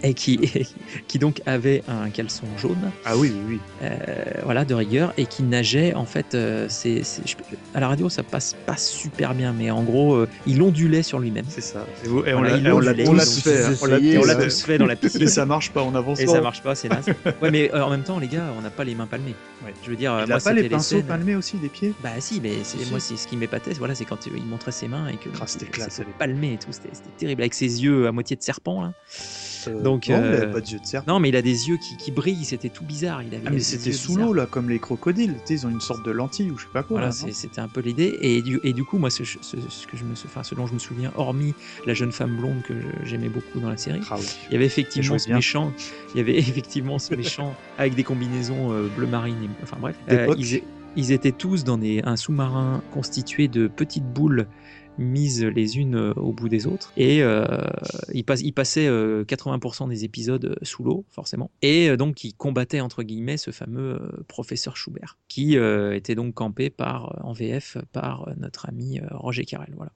Et qui, <laughs> qui donc avait un caleçon jaune, Ah oui, oui, oui. euh, voilà, de rigueur, et qui nageait en fait. euh, c'est, à la radio, ça passe pas super bien, mais en gros, euh, il ondulait sur lui-même. C'est ça. Et, vous- et on Voilà, l'a et tous fait. hein. On l'a essayez, Et on tous l'a fait. tous fait dans la piscine. Mais ça marche pas, on avance Et ça marche pas, c'est naze. <laughs> Ouais, mais euh, en même temps, les gars, on n'a pas les mains palmées. Ouais. Je veux dire, Il moi, a pas les pinceaux scènes- palmés aussi, des pieds? Bah si, mais Si, moi c'est ce qui m'épatait, voilà, c'est quand il montrait ses mains et que Ah, c'était classe, palmé et tout, c'était terrible avec ses yeux à moitié de serpent là. Euh, Donc, non, il euh, avait pas de yeux de serpent. Non, mais il a des yeux qui, qui brillent, c'était tout bizarre. Il avait Ah, mais c'était sous l'eau, là, comme les crocodiles. Tu sais, ils ont une sorte de lentille ou je sais pas quoi. Voilà, non c'était un peu l'idée. Et du, et du coup, moi, ce, ce- ce que je me, enfin, ce dont je me souviens, hormis la jeune femme blonde que j'aimais beaucoup dans la série, Ah oui. il y avait effectivement ce méchant, il y avait <laughs> effectivement ce méchant avec des combinaisons euh, bleu marine, et, enfin bref, ils, ils étaient tous dans des, un sous-marin constitué de petites boules mises les unes euh, au bout des autres et euh, ils, pass- ils passaient euh, 80% des épisodes euh, sous l'eau forcément et euh, donc ils combattaient entre guillemets ce fameux professeur Schubert qui était donc campé par en VF par notre ami Roger Carrel voilà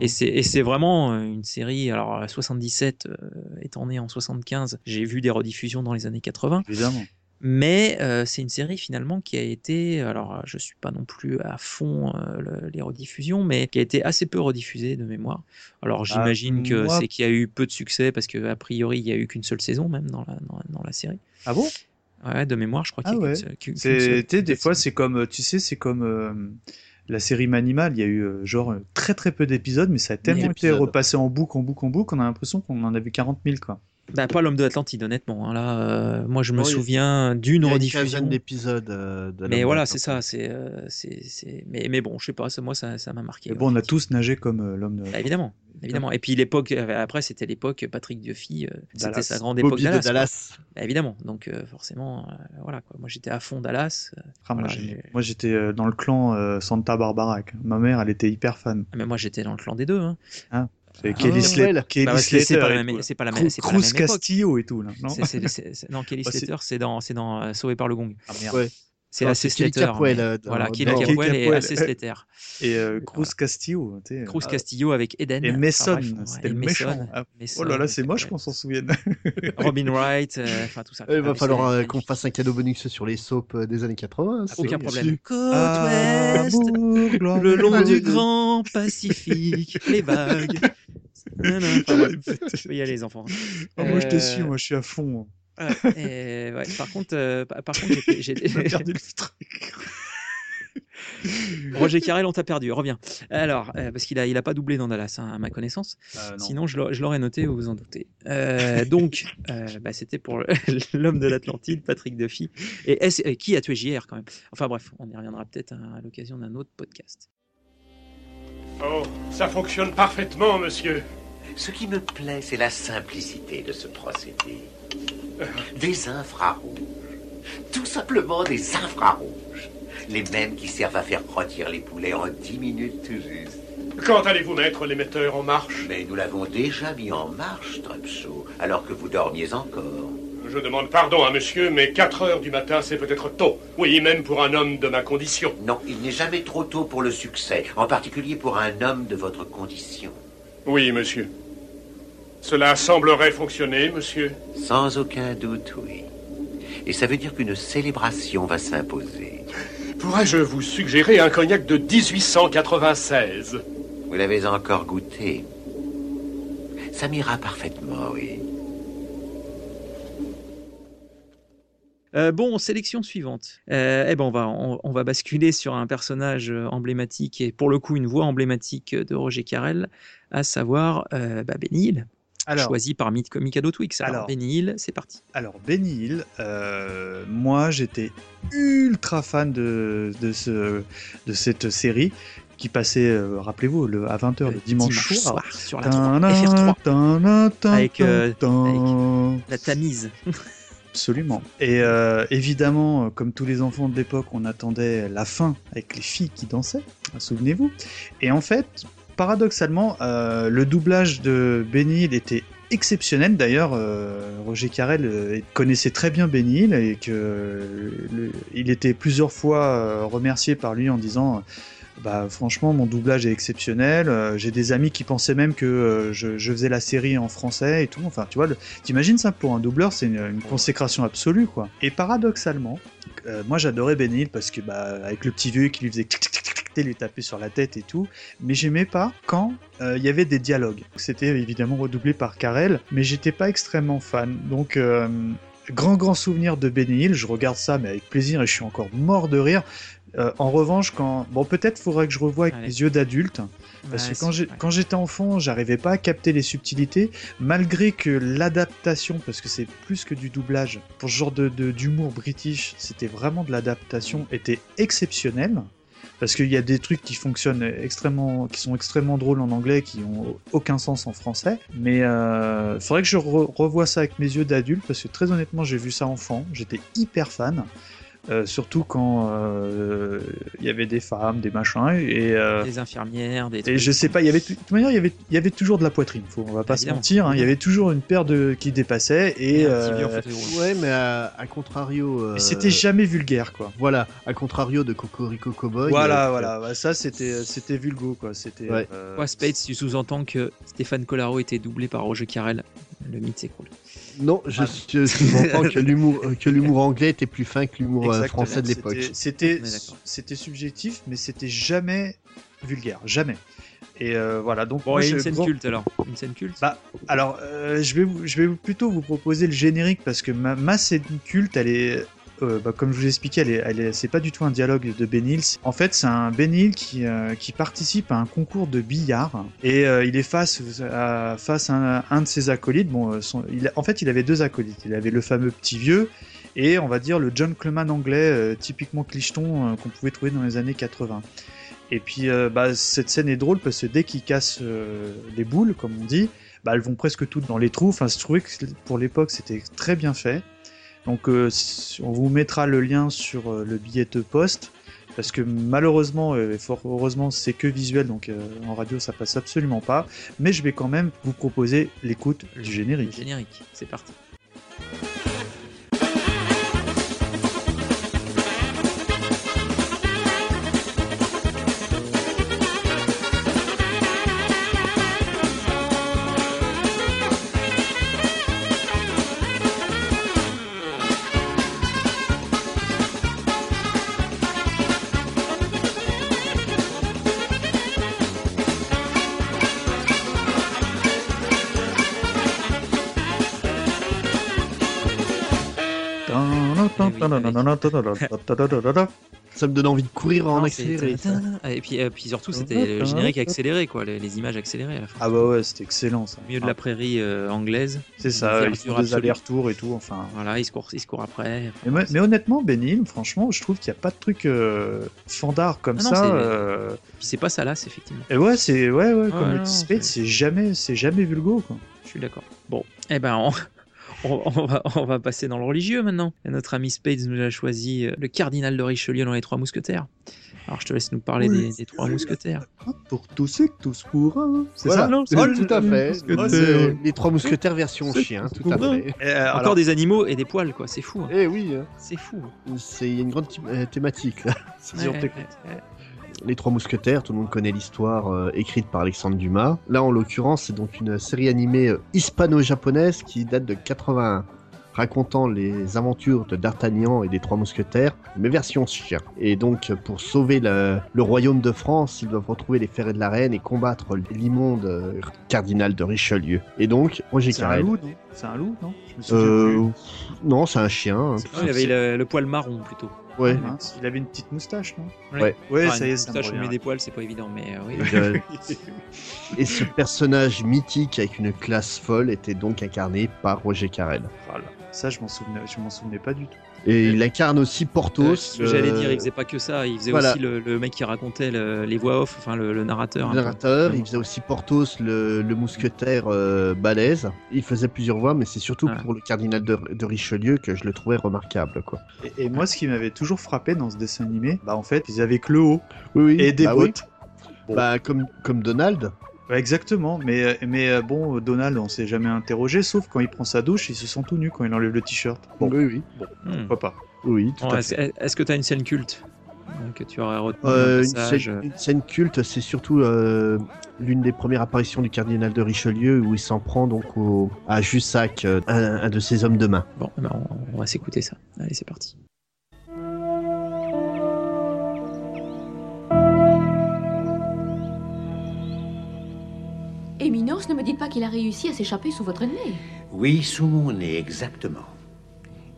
et c'est, vraiment une série. Alors, euh, 77 euh, étant né en 75, j'ai vu des rediffusions dans les années 80. Évidemment. Mais euh, c'est une série finalement qui a été, alors euh, je suis pas non plus à fond euh, le- les rediffusions, mais qui a été assez peu rediffusée de mémoire. Alors j'imagine que moi- c'est qu'il y a eu peu de succès parce que a priori il y a eu qu'une seule saison même dans la, dans, dans la série. Ah bon? Ouais, de mémoire, je crois qu'il y Ah a ouais. qu'une seule- sais, des fois, c'est comme, tu sais, c'est comme euh, la série Manimal. Il y a eu genre très très peu d'épisodes, mais ça a tellement été repassé en boucle, en boucle, en boucle, on a l'impression qu'on en a vu 40 000, quoi. Bah, pas l'homme de l'Atlantide, honnêtement. hein. Là, euh, moi je me souviens d'une rediffusion. d'épisodes euh, Mais voilà, c'est ça. C'est, euh, c'est, c'est... Mais, mais bon, je sais pas, moi, ça, ça m'a marqué. Mais bon, on a tous nagé comme euh, l'homme de. Bah, évidemment, évidemment. Et puis l'époque, euh, après, c'était l'époque Patrick Duffy, c'était sa grande époque Dallas. de. Dallas. Bah, évidemment, donc forcément, voilà quoi. Moi, j'étais à fond Dallas. Ah, moi, voilà, j'étais dans le clan Santa Barbara. Ma mère, elle était hyper fan. Ah, mais moi, j'étais dans le clan des deux. Hein. Ah, Kelly, là. Kelly Bah, c'est Slater c'est pas la même, c'est pas la même Cruz. Castillo et tout, là. Non, C'est- c'est- c'est- c'est- non, Kelly <laughs> c'est- Slater, c'est dans, c'est dans euh, Sauvé par le Gong. Ah. C'est Kelly Slater. Capwell, mais- euh, dans- voilà, dans- Capwell et Capwell. assez Slater. <laughs> Et euh, Cruz Castillo, sais. Cruz Ah, Castillo avec Eden. Et Mason, c'était le méchant. Ah, Mason, Oh là là, c'est moche qu'on s'en souvienne. <laughs> <laughs> Robin Wright, euh, enfin tout ça. Il Ah, va mais falloir euh, qu'on fasse un cadeau bonus sur les soaps euh, des années 80. c'est Aucun problème. Côte Ah, le long Ah, du grand Pacifique, les vagues. Non, non, enfin, ouais. Je vais y aller, les enfants. Ah, moi, je te Euh, suis, moi, je suis à fond. Voilà. Et, ouais, par contre, euh, par contre, J'ai <laughs> perdu le truc. <laughs> Roger Carrel, on t'a perdu. Reviens. Alors, euh, parce qu'il a, il a pas doublé dans Dallas, hein, à ma connaissance. Euh, Sinon, je l'aurais- noté, vous vous en doutez. Euh, donc, euh, bah, c'était pour <laughs> l'homme de l'Atlantide, Patrick Duffy. Et euh, qui a tué JR quand même? Enfin bref, on y reviendra peut-être à, à l'occasion d'un autre podcast. Oh, ça fonctionne parfaitement, monsieur. Ce qui me plaît, c'est la simplicité de ce procédé. Des infrarouges. Tout simplement des infrarouges. Les mêmes qui servent à faire rôtir les poulets en 10 minutes tout juste. Quand allez-vous mettre l'émetteur en marche? Mais nous l'avons déjà mis en marche, Trepshaw, alors que vous dormiez encore. Je demande pardon à monsieur, mais 4 heures du matin, c'est peut-être tôt. Oui, même pour un homme de ma condition. Non, il n'est jamais trop tôt pour le succès, en particulier pour un homme de votre condition. Oui, monsieur. Cela semblerait fonctionner, monsieur. Sans aucun doute, oui. Et ça veut dire qu'une célébration va s'imposer. Pourrais-je vous suggérer un cognac de 1896 Vous l'avez encore goûté. Ça m'ira parfaitement, oui. Euh, bon, sélection suivante. Euh, eh ben, on va, on, on va basculer sur un personnage euh, emblématique et pour le coup une voix emblématique de Roger Carrel, à savoir euh, bah, Benny Hill. Alors- choisi par Mi- Mikado Twix. Alors, Alors- Benny Hill, c'est parti. Alors, Benny Hill, euh, moi j'étais ultra fan de, de, ce, de cette série qui passait, euh, rappelez-vous, le, à 20h le dimanche, Dimanche soir. sur la 3, FR3. Avec, euh, avec La Tamise. <laughs> Absolument. Et euh, évidemment, comme tous les enfants de l'époque, on attendait la fin avec les filles qui dansaient, souvenez-vous. Et en fait, paradoxalement, euh, le doublage de Benny était exceptionnel. D'ailleurs, euh, Roger Carrel euh, connaissait très bien Benny et que il était plusieurs fois remercié par lui en disant. Bah franchement mon doublage est exceptionnel. J'ai des amis qui pensaient même que je, faisais la série en français et tout. Enfin tu vois, t'imagines ça pour un doubleur, c'est une, consécration absolue quoi. Et paradoxalement, moi j'adorais Ben Hill parce que bah avec le petit vieux qui lui faisait tic, tic, tic, lui taper sur la tête et tout, mais j'aimais pas quand euh, il y avait des dialogues. C'était évidemment redoublé par Carell, mais j'étais pas extrêmement fan. Donc euh, grand grand souvenir de Benny Hill, je regarde ça mais avec plaisir et je suis encore mort de rire. Euh, en revanche, quand bon, peut-être faudrait que je revoie avec Allez. mes yeux d'adulte, parce Ouais, que quand c'est- j'ai- quand j'étais enfant, j'arrivais pas à capter les subtilités, malgré que l'adaptation, parce que c'est plus que du doublage, pour ce genre de de- d'humour british, c'était vraiment de l'adaptation, était exceptionnelle. Parce qu'il y a des trucs qui fonctionnent extrêmement, qui sont extrêmement drôles en anglais, qui ont aucun sens en français. Mais euh, faudrait que je re- revoie ça avec mes yeux d'adulte, parce que très honnêtement, j'ai vu ça enfant, j'étais hyper fan. Euh, surtout quand euh, il y avait des femmes, des machins, et, euh, Des infirmières, des et trucs. je sais pas, il y avait de toute manière, il y avait, il y avait toujours de la poitrine. Faut, on va pas se mentir. hein, il y avait toujours une paire de qui dépassait et, Et un en euh. Ouais, mais à, à contrario. euh, et c'était jamais vulgaire quoi. Voilà, à contrario de Cocorico Cowboy. Voilà, euh, voilà, bah, ça c'était, c'était vulgo quoi. C'était. Ouais. euh, Toi, Spades, tu sous-entends que Stéphane Collaro était doublé par Roger Carrel. Le mythe s'écroule. Non, je, Ah. je sous-entends que l'humour que l'humour anglais était plus fin que l'humour exactement, français de l'époque. c'était- subjectif, mais c'était jamais vulgaire, jamais. Et euh, voilà, donc Bon, moi, et une je- scène culte alors. Une scène culte Bah, alors, euh, je vais, vous- je vais plutôt vous proposer le générique parce que ma, ma scène culte, elle est, euh, bah, comme je vous ai expliqué, elle est, elle est- c'est pas du tout un dialogue de Ben Hill. En fait, c'est un Ben Hill qui, euh, qui participe à un concours de billard et euh, il est face à, face à un, un de ses acolytes. Bon, euh, son- il, a- en fait, il avait deux acolytes. Il avait le fameux petit vieux et on va dire le John Cleman anglais, euh, typiquement clicheton euh, qu'on pouvait trouver dans les années 80. Et puis euh, bah, cette scène est drôle parce que dès qu'ils cassent les boules, comme on dit, bah, elles vont presque toutes dans les trous. Enfin, je trouvais que pour l'époque c'était très bien fait. Donc on vous mettra le lien sur le billet de poste. Parce que malheureusement, et fort heureusement, c'est que visuel, donc en radio ça passe absolument pas. Mais je vais quand même vous proposer l'écoute du générique. générique, c'est parti. Ça me donne envie de courir en accéléré. Et puis, euh, puis surtout, c'était le générique accéléré, quoi, les, les images accélérées à la fin. Ah bah ouais, c'était excellent ça. Au milieu de la prairie euh, anglaise. C'est ça, ils font des allers-retours et tout, enfin. Voilà, ils se courent, ils se courent après. Mais, mais honnêtement, Ben Hill, franchement, je trouve qu'il n'y a pas de truc euh, fandard comme Ah non, ça. c'est- euh, pas ça là, c'est effectivement. Et ouais, c'est ouais, ouais, comme dit Spade, c'est- jamais, c'est jamais vulgo quoi. Je suis d'accord. Bon, eh ben, on, on- on va, on va passer dans le religieux maintenant. Et notre ami Spades nous a choisi euh, le cardinal de Richelieu dans les Trois Mousquetaires. Alors je te laisse nous parler Oui. des, des Trois Mousquetaires. Pour tous et tous pour un. C'est Voilà. ça, non Ouais, tout à fait. Mousquetaires. C'est les trois mousquetaires version chien, tout à fait. Euh, Encore alors, des animaux et des poils, quoi. C'est fou. hein. Eh oui, hein. C'est fou. c'est il y a une grande euh, thématique là. <laughs> si on Ouais, t'écoute. ouais, ouais. Les Trois Mousquetaires, tout le monde connaît l'histoire euh, écrite par Alexandre Dumas. Là, en l'occurrence, c'est donc une série animée euh, hispano-japonaise qui date de 81, racontant les aventures de D'Artagnan et des Trois Mousquetaires, mais version chien. Et donc, pour sauver le, le royaume de France, ils doivent retrouver les ferrets de la reine et combattre l'immonde euh, cardinal de Richelieu. Et donc, Roger C'est un Carrel. loup, non C'est un loup, non? Je me souviens Euh, non, c'est un chien. hein. Non, il avait le, le poil marron plutôt. Ouais. Mince, il avait une petite moustache, non? Ouais. Ouais, Enfin, ça y est, ça moustache, on met des poils, c'est pas évident, mais euh, oui. Et, <laughs> euh, Et ce personnage mythique avec une classe folle était donc incarné par Roger Carrel. Voilà. Ça, je m'en souvenais, je m'en souvenais pas du tout. Et il incarne aussi Porthos. Euh, ce que le- J'allais dire, il faisait pas que ça, il faisait Voilà. aussi le, le mec qui racontait le- les voix off, enfin le, le narrateur. le peu. narrateur, il faisait aussi Porthos, le, le mousquetaire euh, balèze. Il faisait plusieurs voix, mais c'est surtout pour le cardinal de, de Richelieu que je le trouvais remarquable. Quoi. Et, et moi, ce qui m'avait toujours frappé dans ce dessin animé, bah en fait, ils avaient que le haut Oui, oui. et des bah oui. bottes. Bah, comme, comme Donald. Exactement, mais, mais euh, bon, Donald, on s'est jamais interrogé, sauf quand il prend sa douche, il se sent tout nu quand il enlève le t-shirt. Bon, Oui, oui. bon, Hmm. pourquoi pas. Oui, tout Bon, à Est-ce fait. est-ce que tu as une scène culte euh, que tu aurais retenu Euh, un une, scène, euh, une scène culte, c'est surtout euh, l'une des premières apparitions du cardinal de Richelieu où il s'en prend donc au, à Jussac, euh, un, un de ses hommes de main. Bon, eh ben, on, on va s'écouter ça. Allez, c'est parti. Ne me dites pas qu'il a réussi à s'échapper sous votre nez. Oui, sous mon nez, exactement.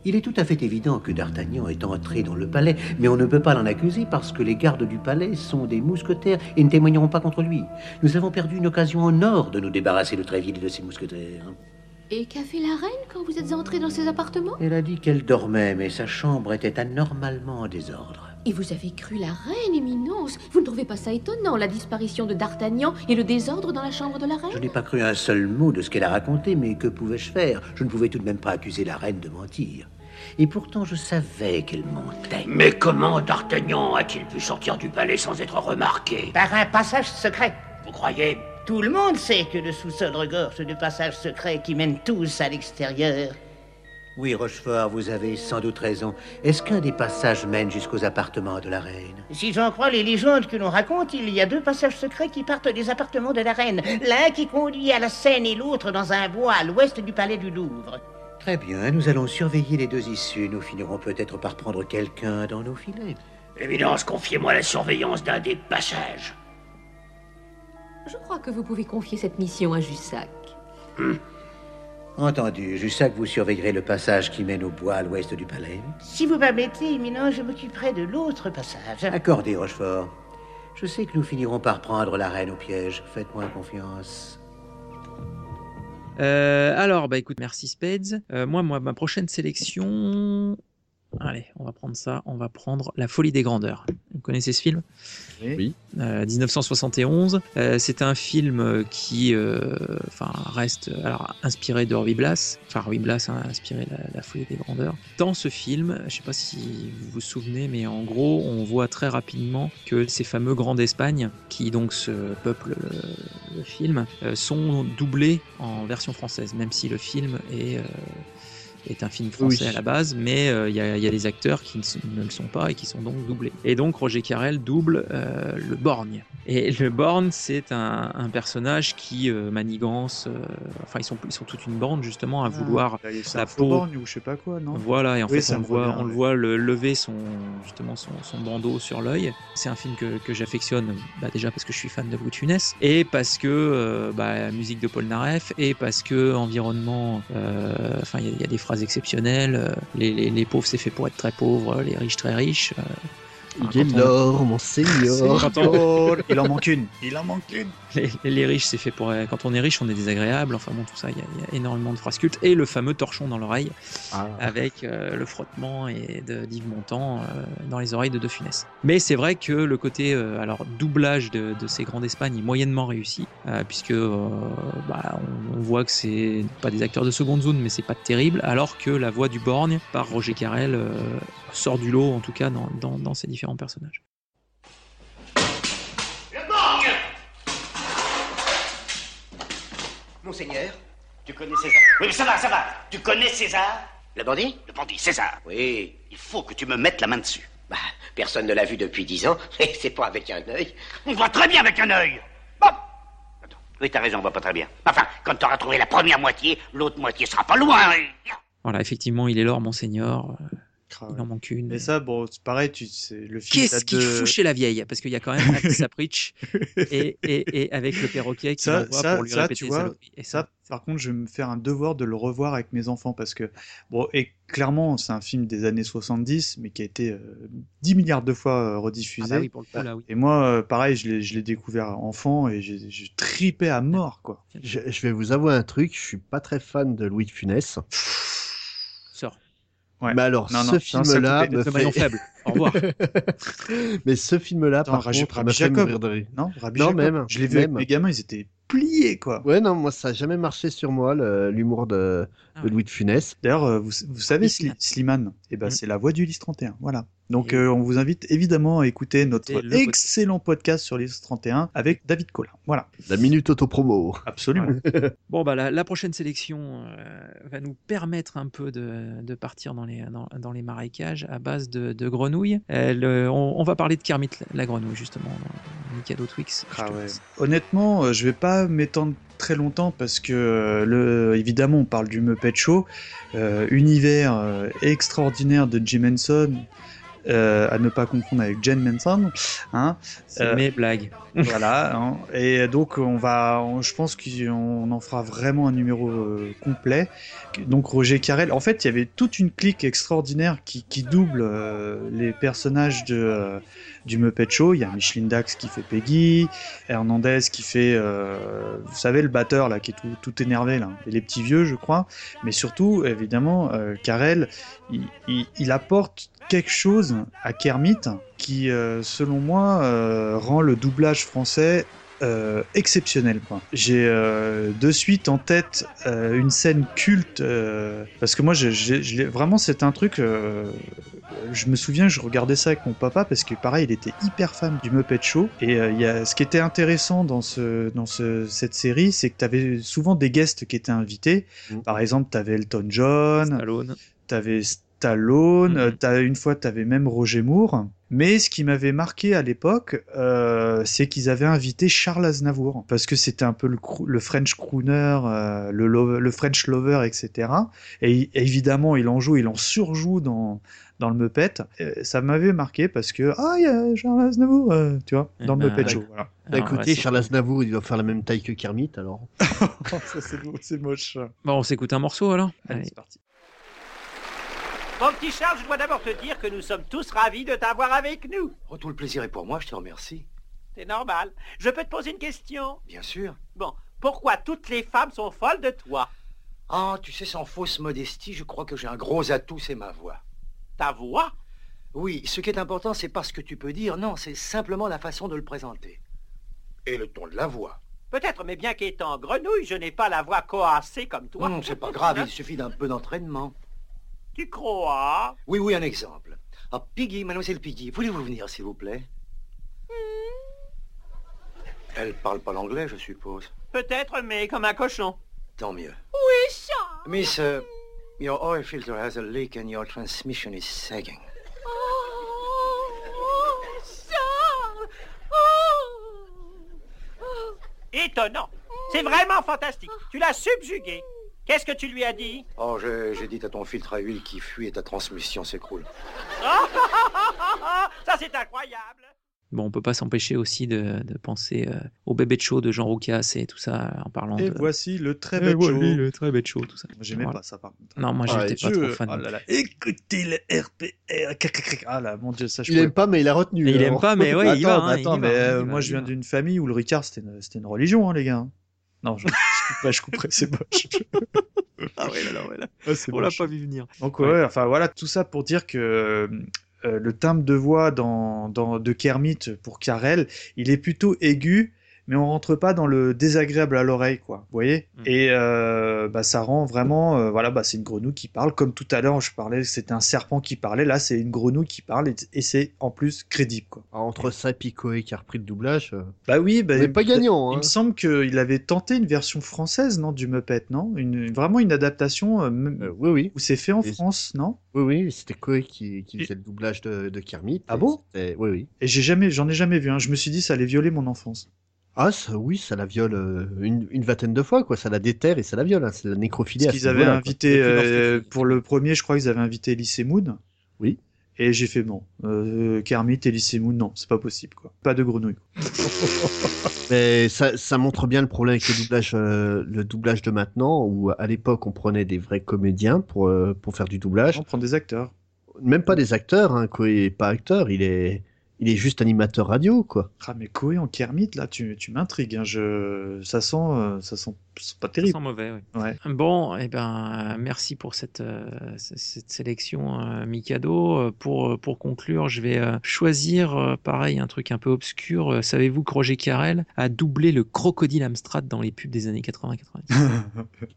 Il est tout à fait évident que D'Artagnan est entré dans le palais, mais on ne peut pas l'en accuser parce que les gardes du palais sont des mousquetaires et ne témoigneront pas contre lui. Nous avons perdu une occasion en or de nous débarrasser de Tréville et de ses mousquetaires. Et qu'a fait la reine quand vous êtes entré dans ses appartements? Elle a dit qu'elle dormait, mais sa chambre était anormalement en désordre. Et vous avez cru la reine, Éminence Vous ne trouvez pas ça étonnant, la disparition de D'Artagnan et le désordre dans la chambre de la reine? Je n'ai pas cru un seul mot de ce qu'elle a raconté, mais que pouvais-je faire? Je ne pouvais tout de même pas accuser la reine de mentir. Et pourtant, je savais qu'elle mentait. Mais comment D'Artagnan a-t-il pu sortir du palais sans être remarqué? Par un passage secret. Vous croyez? Tout le monde sait que le sous-sol regorge de passages secrets qui mènent tous à l'extérieur. Oui, Rochefort, vous avez sans doute raison. Est-ce qu'un des passages mène jusqu'aux appartements de la reine? Si j'en crois les légendes que l'on raconte, il y a deux passages secrets qui partent des appartements de la reine. L'un qui conduit à la Seine et l'autre dans un bois à l'ouest du palais du Louvre. Très bien, nous allons surveiller les deux issues. Nous finirons peut-être par prendre quelqu'un dans nos filets. Évidence, confiez-moi la surveillance d'un des passages. Je crois que vous pouvez confier cette mission à Jussac. Entendu, Jussac, vous surveillerez le passage qui mène au bois à l'ouest du palais. Si vous permettez, éminent, je m'occuperai de l'autre passage. Accordé, Rochefort. Je sais que nous finirons par prendre la reine au piège. Faites-moi confiance. Euh, alors, bah écoute, merci Spades. Euh, moi, moi, ma prochaine sélection. Allez, on va prendre ça. On va prendre La Folie des Grandeurs. Vous connaissez ce film? Oui. Euh, 1971. Euh, c'est un film euh, qui, euh, enfin, reste euh, alors inspiré de Ruy Blas. Enfin, Ruy Blas a inspiré la, la Folie des Grandeurs. Dans ce film, je sais pas si vous vous souvenez, mais en gros, on voit très rapidement que ces fameux grands d'Espagne, qui donc se peuplent le, le film, euh, sont doublés en version française, même si le film est euh, est un film français Oui. à la base, mais euh, il y, a- il y a des acteurs qui ne, le sont pas et qui sont donc doublés. Et donc Roger Carrel double euh, le Borgne. Et le Borgne, c'est un, un personnage qui euh, manigance, enfin ils sont, ils sont toute une bande justement à vouloir Ah, c'est la un faux peau. borgne ou je sais pas quoi, non? Voilà, et en Oui, fait, on, le voit, on le ouais. voit le lever son, justement son, son bandeau sur l'œil. C'est un film que, que j'affectionne, bah, déjà parce que je suis fan de de Funès, et parce que bah, musique de Paul Naref, et parce que environnement, enfin, il y, a- il y a des phrases exceptionnelles. euh, Les, les- les pauvres, c'est fait pour être très pauvres, les riches, très riches. euh, Il est l'or, mon seigneur. Quand on- il en manque une. Il en manque une. Les, les riches, c'est fait pour. Quand on est riche, on est désagréable. Enfin bon, tout ça, il y, a- il y a énormément de phrases cultes. Et le fameux torchon dans l'oreille, Ah. avec euh, le frottement et de d'Yves Montand euh, dans les oreilles de De Funès. Mais c'est vrai que le côté euh, alors doublage de, de ces grands d'Espagne est moyennement réussi, euh, puisque euh, bah, on, on voit que c'est pas des acteurs de seconde zone, mais c'est pas terrible. Alors que la voix du Borgne par Roger Carrel euh, sort du lot, en tout cas dans, dans, dans ces différents personnages. Monseigneur, tu connais César? Oui, mais ça va, ça va. Tu connais César? Le bandit? Le bandit, César. Oui. Il faut que tu me mettes la main dessus. Bah, personne ne l'a vu depuis dix ans, <laughs> et c'est pas avec un œil. On voit très bien avec un œil. Bon. Attends. Oui, t'as raison, on voit pas très bien. Enfin, quand t'auras trouvé la première moitié, l'autre moitié sera pas loin. et- Voilà, effectivement, il est l'or, Monseigneur. Ah il en manque une. Mais ça, bon, c'est pareil, tu sais, le film. Qu'est-ce qu'il de- fout chez la vieille? Parce qu'il y a quand même Alice Sapritch <laughs> et, et, et avec le perroquet qui ça, pour lui ça, répéter tu vois. Et ça, par contre, je vais me faire un devoir de le revoir avec mes enfants parce que, bon, et clairement, c'est un film des années 70, mais qui a été euh, 10 milliards de fois euh, rediffusé. Ah bah oui, pour le coup, là, oui. Et moi, euh, pareil, je l'ai je l'ai découvert enfant et j'ai j'ai tripé à mort, quoi. Je, je vais vous avouer un truc, je suis pas très fan de Louis de Funès. Ouais. Mais alors, Non, ce non, film-là me fait... faible. Au revoir. <laughs> Mais ce film-là, par contre, Rabbi me fait Jacob. rire. Non, Rabbi Non, Jacob. même. Je l'ai vu avec même. mes gamins, ils étaient pliés, quoi. Ouais, non, moi, ça a jamais marché sur moi, l'humour de, Ah de. Louis de Funès. D'ailleurs, euh, vous, vous savez, Sli- Slimane. Eh ben, Mm. c'est la voix du Lys 31. Voilà. Donc, euh, on vous invite évidemment à écouter notre excellent podcast sur Lys 31 avec David Collin. Voilà. La minute autopromo. Absolument. <laughs> Bon, bah, la, la prochaine sélection euh, va nous permettre un peu de, de partir dans les, dans, dans les marécages à base de, de grenouilles. Euh, le- on, on va parler de Kermit la grenouille, justement, dans Mikado Twix. Je Ah ouais. Honnêtement, euh, je vais pas m'étendre très longtemps parce que euh, le, évidemment, on parle du Muppet Show, euh, univers euh, extraordinaire de Jim Henson. Euh, à ne pas confondre avec Jen Manson, hein. C'est Euh, mes blagues. <laughs> voilà. hein. Et donc on va, on- je pense qu'on en fera vraiment un numéro euh, complet. Donc Roger Carrel. En fait, il y avait toute une clique extraordinaire qui, qui double euh, les personnages de euh, du Muppet Show. Il y a Micheline Dax qui fait Peggy, Hernandez qui fait, euh, vous savez, le batteur là qui est tout, tout énervé là, et les petits vieux, je crois. Mais surtout, évidemment, euh, Carrel, il, il- il apporte quelque chose à Kermit qui, euh, selon moi, euh, rend le doublage français euh, exceptionnel. J'ai euh, de suite en tête euh, une scène culte parce que moi, je, je- je l'ai- vraiment, c'est un truc. je me souviens, je regardais ça avec mon papa parce que pareil, il était hyper fan du Muppet Show. Et il y a, ce qui était intéressant dans ce dans ce, cette série, c'est que tu avais souvent des guests qui étaient invités. Par exemple, tu avais Elton John, Stallone. t'avais Stallone, Mhm. euh, t'as- une fois t'avais même Roger Moore. Mais ce qui m'avait marqué à l'époque, euh, c'est qu'ils avaient invité Charles Aznavour parce que c'était un peu le, French crooner, euh, le, French lover, etc. Et, évidemment, il en joue, il en surjoue dans dans le Muppet. Ça m'avait marqué parce que ah il y a Charles Aznavour, euh, tu vois, dans le ben, Muppet ouais. Show. Voilà. Bah, Alors, écoutez, ouais, Charles Aznavour, il doit faire la même taille que Kermit, alors. <laughs> Ça, c'est beau, c'est moche. Bon, on s'écoute un morceau alors Allez, Allez. c'est parti. Mon petit Charles, je dois d'abord te dire que nous sommes tous ravis de t'avoir avec nous. Oh, tout le plaisir est pour moi, je te remercie. C'est normal. Je peux te poser une question? Bien sûr. Bon, pourquoi toutes les femmes sont folles de toi? Ah, tu sais, sans fausse modestie, je crois que j'ai un gros atout, c'est ma voix. Ta voix? Oui, ce qui est important, c'est pas ce que tu peux dire, non, c'est simplement la façon de le présenter. Et le ton de la voix. Peut-être, mais bien qu'étant grenouille, je n'ai pas la voix coassée comme toi. Non, c'est pas grave, il <laughs> suffit d'un peu d'entraînement. Tu crois? Oui, oui, un exemple. Ah, Piggy, mademoiselle Piggy, voulez-vous venir, s'il vous plaît? Elle parle pas l'anglais, je suppose. Peut-être, mais comme un cochon. Tant mieux. Oui, Charles. Miss, uh, your oil filter has a leak and your transmission is sagging. Oh. Oh. Oh. Étonnant. C'est vraiment fantastique. Tu l'as subjugué. Qu'est-ce que tu lui as dit? Oh, j'ai dit à ton filtre à huile qui fuit et ta transmission s'écroule. <laughs> Ça, c'est incroyable. Bon, on peut pas s'empêcher aussi de, de penser euh, au bébé de show de Jean Roucas et tout ça en parlant Et de. voici le très Et bête show. le très bête show, tout ça. Moi, J'aimais Voilà. pas ça par contre. Non, moi Ah, j'étais pas Je- trop fan. oh là là. Écoutez le RPR. Ah là, mon dieu, ça je Il pouvais aime pas, mais il a retenu. Il aime pas, mais ouais, <laughs> il va. hein, il attends, va, mais hein, euh, il moi va, je viens d'une famille où le Ricard c'était une, religion, hein, les gars. Non, je <laughs> <laughs> couperai, je couperai, c'est moche. <laughs> Ah ouais, là, là, ouais, là. Ah, On l'a pas vu venir. Donc ouais, enfin voilà, tout ça pour dire que euh, le timbre de voix dans, dans, de Kermit pour Carel, il est plutôt aigu, mais on rentre pas dans le désagréable à l'oreille, quoi. Vous voyez Mm. Et euh, bah, ça rend vraiment, euh, voilà, bah, c'est une grenouille qui parle, comme tout à l'heure je parlais, c'était un serpent qui parlait, là c'est une grenouille qui parle et, et c'est en plus crédible, quoi. Ah, Entre ça et Picoé qui a repris le doublage. euh, Bah oui, bah, n'est pas gagnant, Il hein. me semble qu'il avait tenté une version française, non, du Muppet, non? Une, Vraiment une adaptation euh, euh, oui, oui. où c'est fait en Et- France, non? Oui, oui, c'était Koé qui, qui faisait le doublage de, de Kermit. Ah bon? Oui, oui. Et j'ai jamais, j'en ai jamais vu. un. Je me suis dit ça allait violer mon enfance. Ah, ça, oui, ça la viole euh, une, une vingtaine de fois, quoi. Ça la déterre et ça la viole. hein. C'est la nécrophilie. Parce qu'ils avaient quoi. invité euh, pour le premier, je crois qu'ils avaient invité Elise Moon. Oui. Et j'ai fait non. Euh, Kermit et Moon, non, c'est pas possible quoi. Pas de grenouille. <laughs> Mais ça, ça montre bien le problème avec le doublage, euh, le doublage de maintenant, où à l'époque on prenait des vrais comédiens pour, euh, pour faire du doublage. On prend des acteurs. Même pas des acteurs, hein, est pas acteur, il est, il est juste animateur radio, quoi. Ah mais Koé en Kermit, là, tu, tu m'intrigues. Hein. Je... Ça sent, euh, ça sent, pas terrible. Ça sent mauvais, oui. Ouais. Bon, eh ben, merci pour cette, euh, cette sélection, euh, Mikado. Pour, pour conclure, je vais euh, choisir, euh, pareil, un truc un peu obscur. Savez-vous que Roger Carrel a doublé le crocodile Amstrad dans les pubs des années 80-90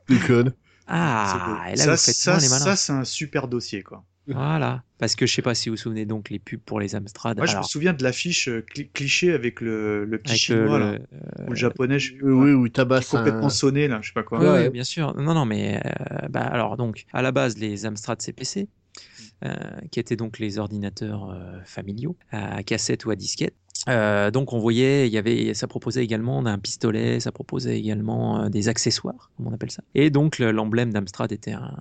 Déconne. <laughs> <laughs> Ah, et là, ça, vous faites ça, moins les malins. ça, c'est un super dossier quoi. Voilà, parce que je sais pas si vous vous souvenez donc les pubs pour les Amstrad. Moi, je me souviens de l'affiche euh, cli- cliché avec le, le petit Avec chinois le- là, le- ou le japonais, je sais plus Oui, oui, qui tabasse complètement un- sonné là, je sais pas quoi. Ouais, ouais, bien sûr. Non, non, mais euh, bah, alors donc à la base les Amstrad CPC, euh, qui étaient donc les ordinateurs euh, familiaux à cassette ou à disquette. Euh, donc on voyait, il y avait, ça proposait également un pistolet, ça proposait également euh, des accessoires, comme on appelle ça. Et donc le- l'emblème d'Amstrad était un,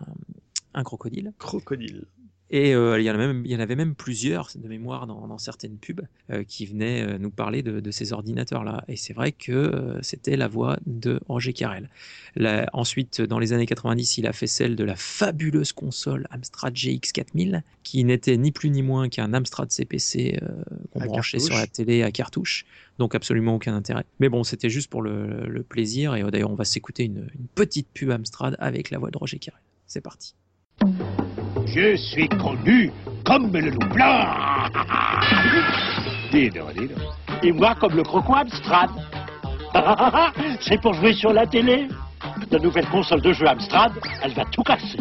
un crocodile. Crocodile. Et euh, il, y en a même, il y en avait même plusieurs de mémoire dans, dans certaines pubs euh, qui venaient euh, nous parler de, de ces ordinateurs-là. Et c'est vrai que euh, c'était la voix de Roger Carrel. Ensuite, dans les années 90, il a fait celle de la fabuleuse console Amstrad GX 4000, qui n'était ni plus ni moins qu'un Amstrad CPC qu'on branchait cartouche. sur la télé à cartouche. Donc absolument aucun intérêt. Mais bon, c'était juste pour le, le plaisir. Et d'ailleurs, on va s'écouter une, une petite pub Amstrad avec la voix de Roger Carrel. C'est parti. Je suis connu comme le loup blanc. <laughs> Et moi comme le croco Amstrad. <laughs> C'est pour jouer sur la télé. La nouvelle console de jeu Amstrad, elle va tout casser.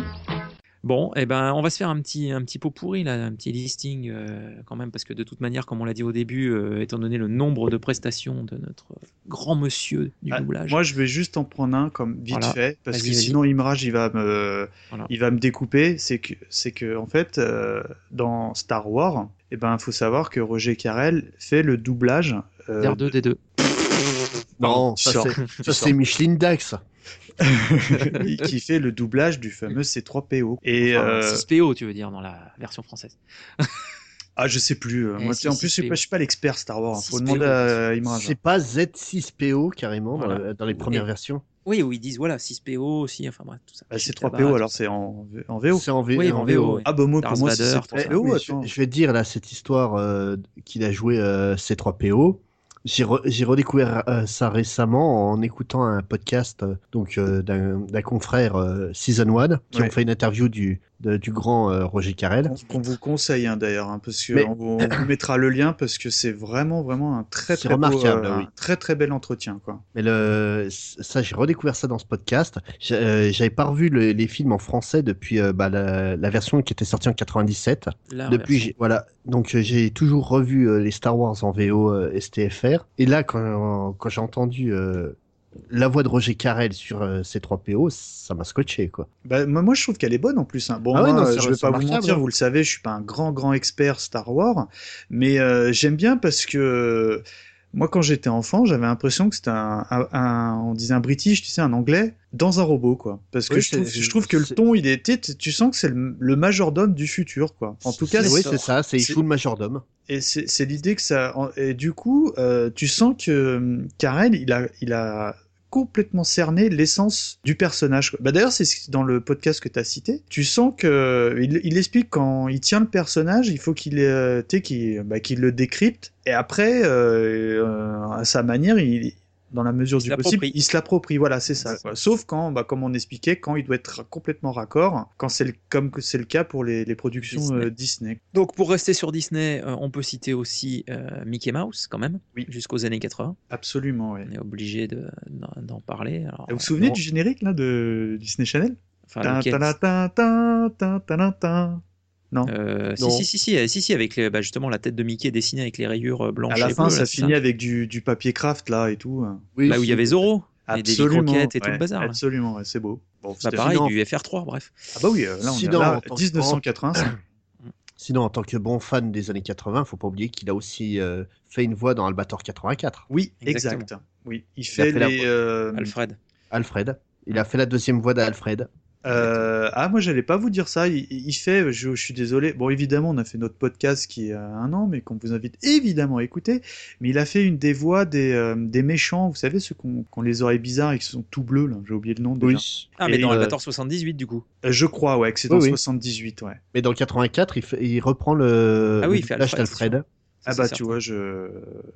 Bon, eh ben, on va se faire un petit, un petit pot pourri, là, un petit listing euh, quand même, parce que de toute manière, comme on l'a dit au début, euh, étant donné le nombre de prestations de notre grand monsieur du Ah, doublage. Moi, je vais juste en prendre un comme vite Voilà. fait, parce que sinon Imraj il va me, Voilà. il va me découper. C'est que, c'est que en fait, euh, dans Star Wars, eh ben, faut savoir que Roger Carrel fait le doublage. euh, R2 D2. Non, ça c'est, c'est <laughs> Micheline Dax. <laughs> qui fait le doublage du fameux C3PO. Et Enfin, euh, 6PO, tu veux dire, dans la version française. <laughs> ah, je sais plus. euh, Eh, moi, si, en plus, je suis 6PO. pas, je suis pas l'expert Star Wars. Faut 6PO. demander à Imraj. C'est pas Z6PO carrément dans, Voilà. la- dans les premières Et- versions. Oui, où ils disent, voilà, 6PO aussi, enfin bref, tout ça. Bah, C3PO, Tabac, alors tout ça. c'est en, en VO. C'est en, V- Oui, en en VO, oui. Ah, bah, moi, pour moi, c'est tout Eh ça. C3PO. oui, attends. je, je vais te dire là cette histoire euh, qu'il a joué euh, C3PO. J'ai re- j'ai redécouvert euh, ça récemment en écoutant un podcast euh, donc euh, d'un d'un confrère euh, Season 1 qui Ouais. ont fait une interview du, de- du grand euh, Roger Carrel. Qu'on- vous conseille hein, d'ailleurs, hein, parce que Mais- on, vous, on vous mettra le lien parce que c'est vraiment vraiment un très très beau, euh, oui. un très très bel entretien quoi. Mais le, ça, j'ai redécouvert ça dans ce podcast. J'ai- euh, J'avais pas revu le- les films en français depuis euh, bah, la, la version qui était sortie en 97. La Depuis, voilà. Donc j'ai toujours revu euh, les Star Wars en VO euh, STFR. Et là, quand, quand j'ai entendu euh, la voix de Roger Carrel sur euh, C3PO, ça m'a scotché, quoi. Bah, moi, je trouve qu'elle est bonne en plus. hein. Bon, Ah ouais, moi, non, euh, je vais pas vous mentir, hein. vous le savez, je suis pas un grand grand expert Star Wars, mais euh, j'aime bien parce que moi, quand j'étais enfant, j'avais l'impression que c'était un, un- un- on disait un British, tu sais, un anglais dans un robot, quoi. Parce que Oui, je trouve, je trouve que le ton, il est, tu sens que c'est le, le majordome du futur, quoi. En tout cas, oui, c'est- ça. C'est il joue le majordome. Et c'est c'est l'idée que ça. Et du coup, euh, tu sens que hum, Karel, il a, il a complètement cerné l'essence du personnage. Bah d'ailleurs, c'est ce- dans le podcast que tu as cité. Tu sens que il, il explique quand il tient le personnage, il faut qu'il euh, qu'il bah, qu'il le décrypte. Et après, euh, euh, à sa manière, il dans la mesure du possible, il se l'approprie. Voilà, c'est ça. quoi. Sauf quand, bah, comme on expliquait, quand il doit être complètement raccord, quand c'est comme c'est le cas pour les, les productions Disney. euh, Disney. Donc pour rester sur Disney, euh, on peut citer aussi euh, Mickey Mouse quand même, Oui. jusqu'aux années 80. Absolument, ouais. On est obligé de- d'en parler. Alors, vous vous souvenez du générique là de Disney Channel? Enfin, Non. Euh, si, Non. si, si, si, si, si, avec les- bah, justement la tête de Mickey dessinée avec les rayures euh, blanches À la et fin, bleues, ça là, finit avec du, du papier craft là et tout. Oui, Là où il y avait Zorro, et des Absolument. croquettes et tout le bazar. Absolument, ouais, c'est beau. Bon, Bah, pareil, Sinon- du FR3, bref. Ah bah oui, euh, là on Sinon, est là, en tant que- 1985. <coughs> Sinon, en tant que bon fan des années 80, faut pas oublier qu'il a aussi euh, fait une voix dans Albator 84. Oui, Exactement. exact. Oui, il fait, les. euh, Alfred. Alfred. Il a fait la deuxième voix d'Alfred. Euh, ah, moi, j'allais pas vous dire ça. Il, il fait, je, je suis désolé. Bon, évidemment, on a fait notre podcast qui a un an, mais qu'on vous invite évidemment à écouter. Mais il a fait une des voix des, euh, des méchants. Vous savez, ceux qui ont, les oreilles bizarres et qui sont tout bleus, là. J'ai oublié le nom déjà. Ah, mais Et, dans euh, Albator 78, du coup. euh, Je crois, ouais, que c'est dans oui. 78, ouais. Mais dans le 84, il, fait- il reprend le, Ah oui, le il fait doublage Alfred. Ah bah, certain. tu vois, je.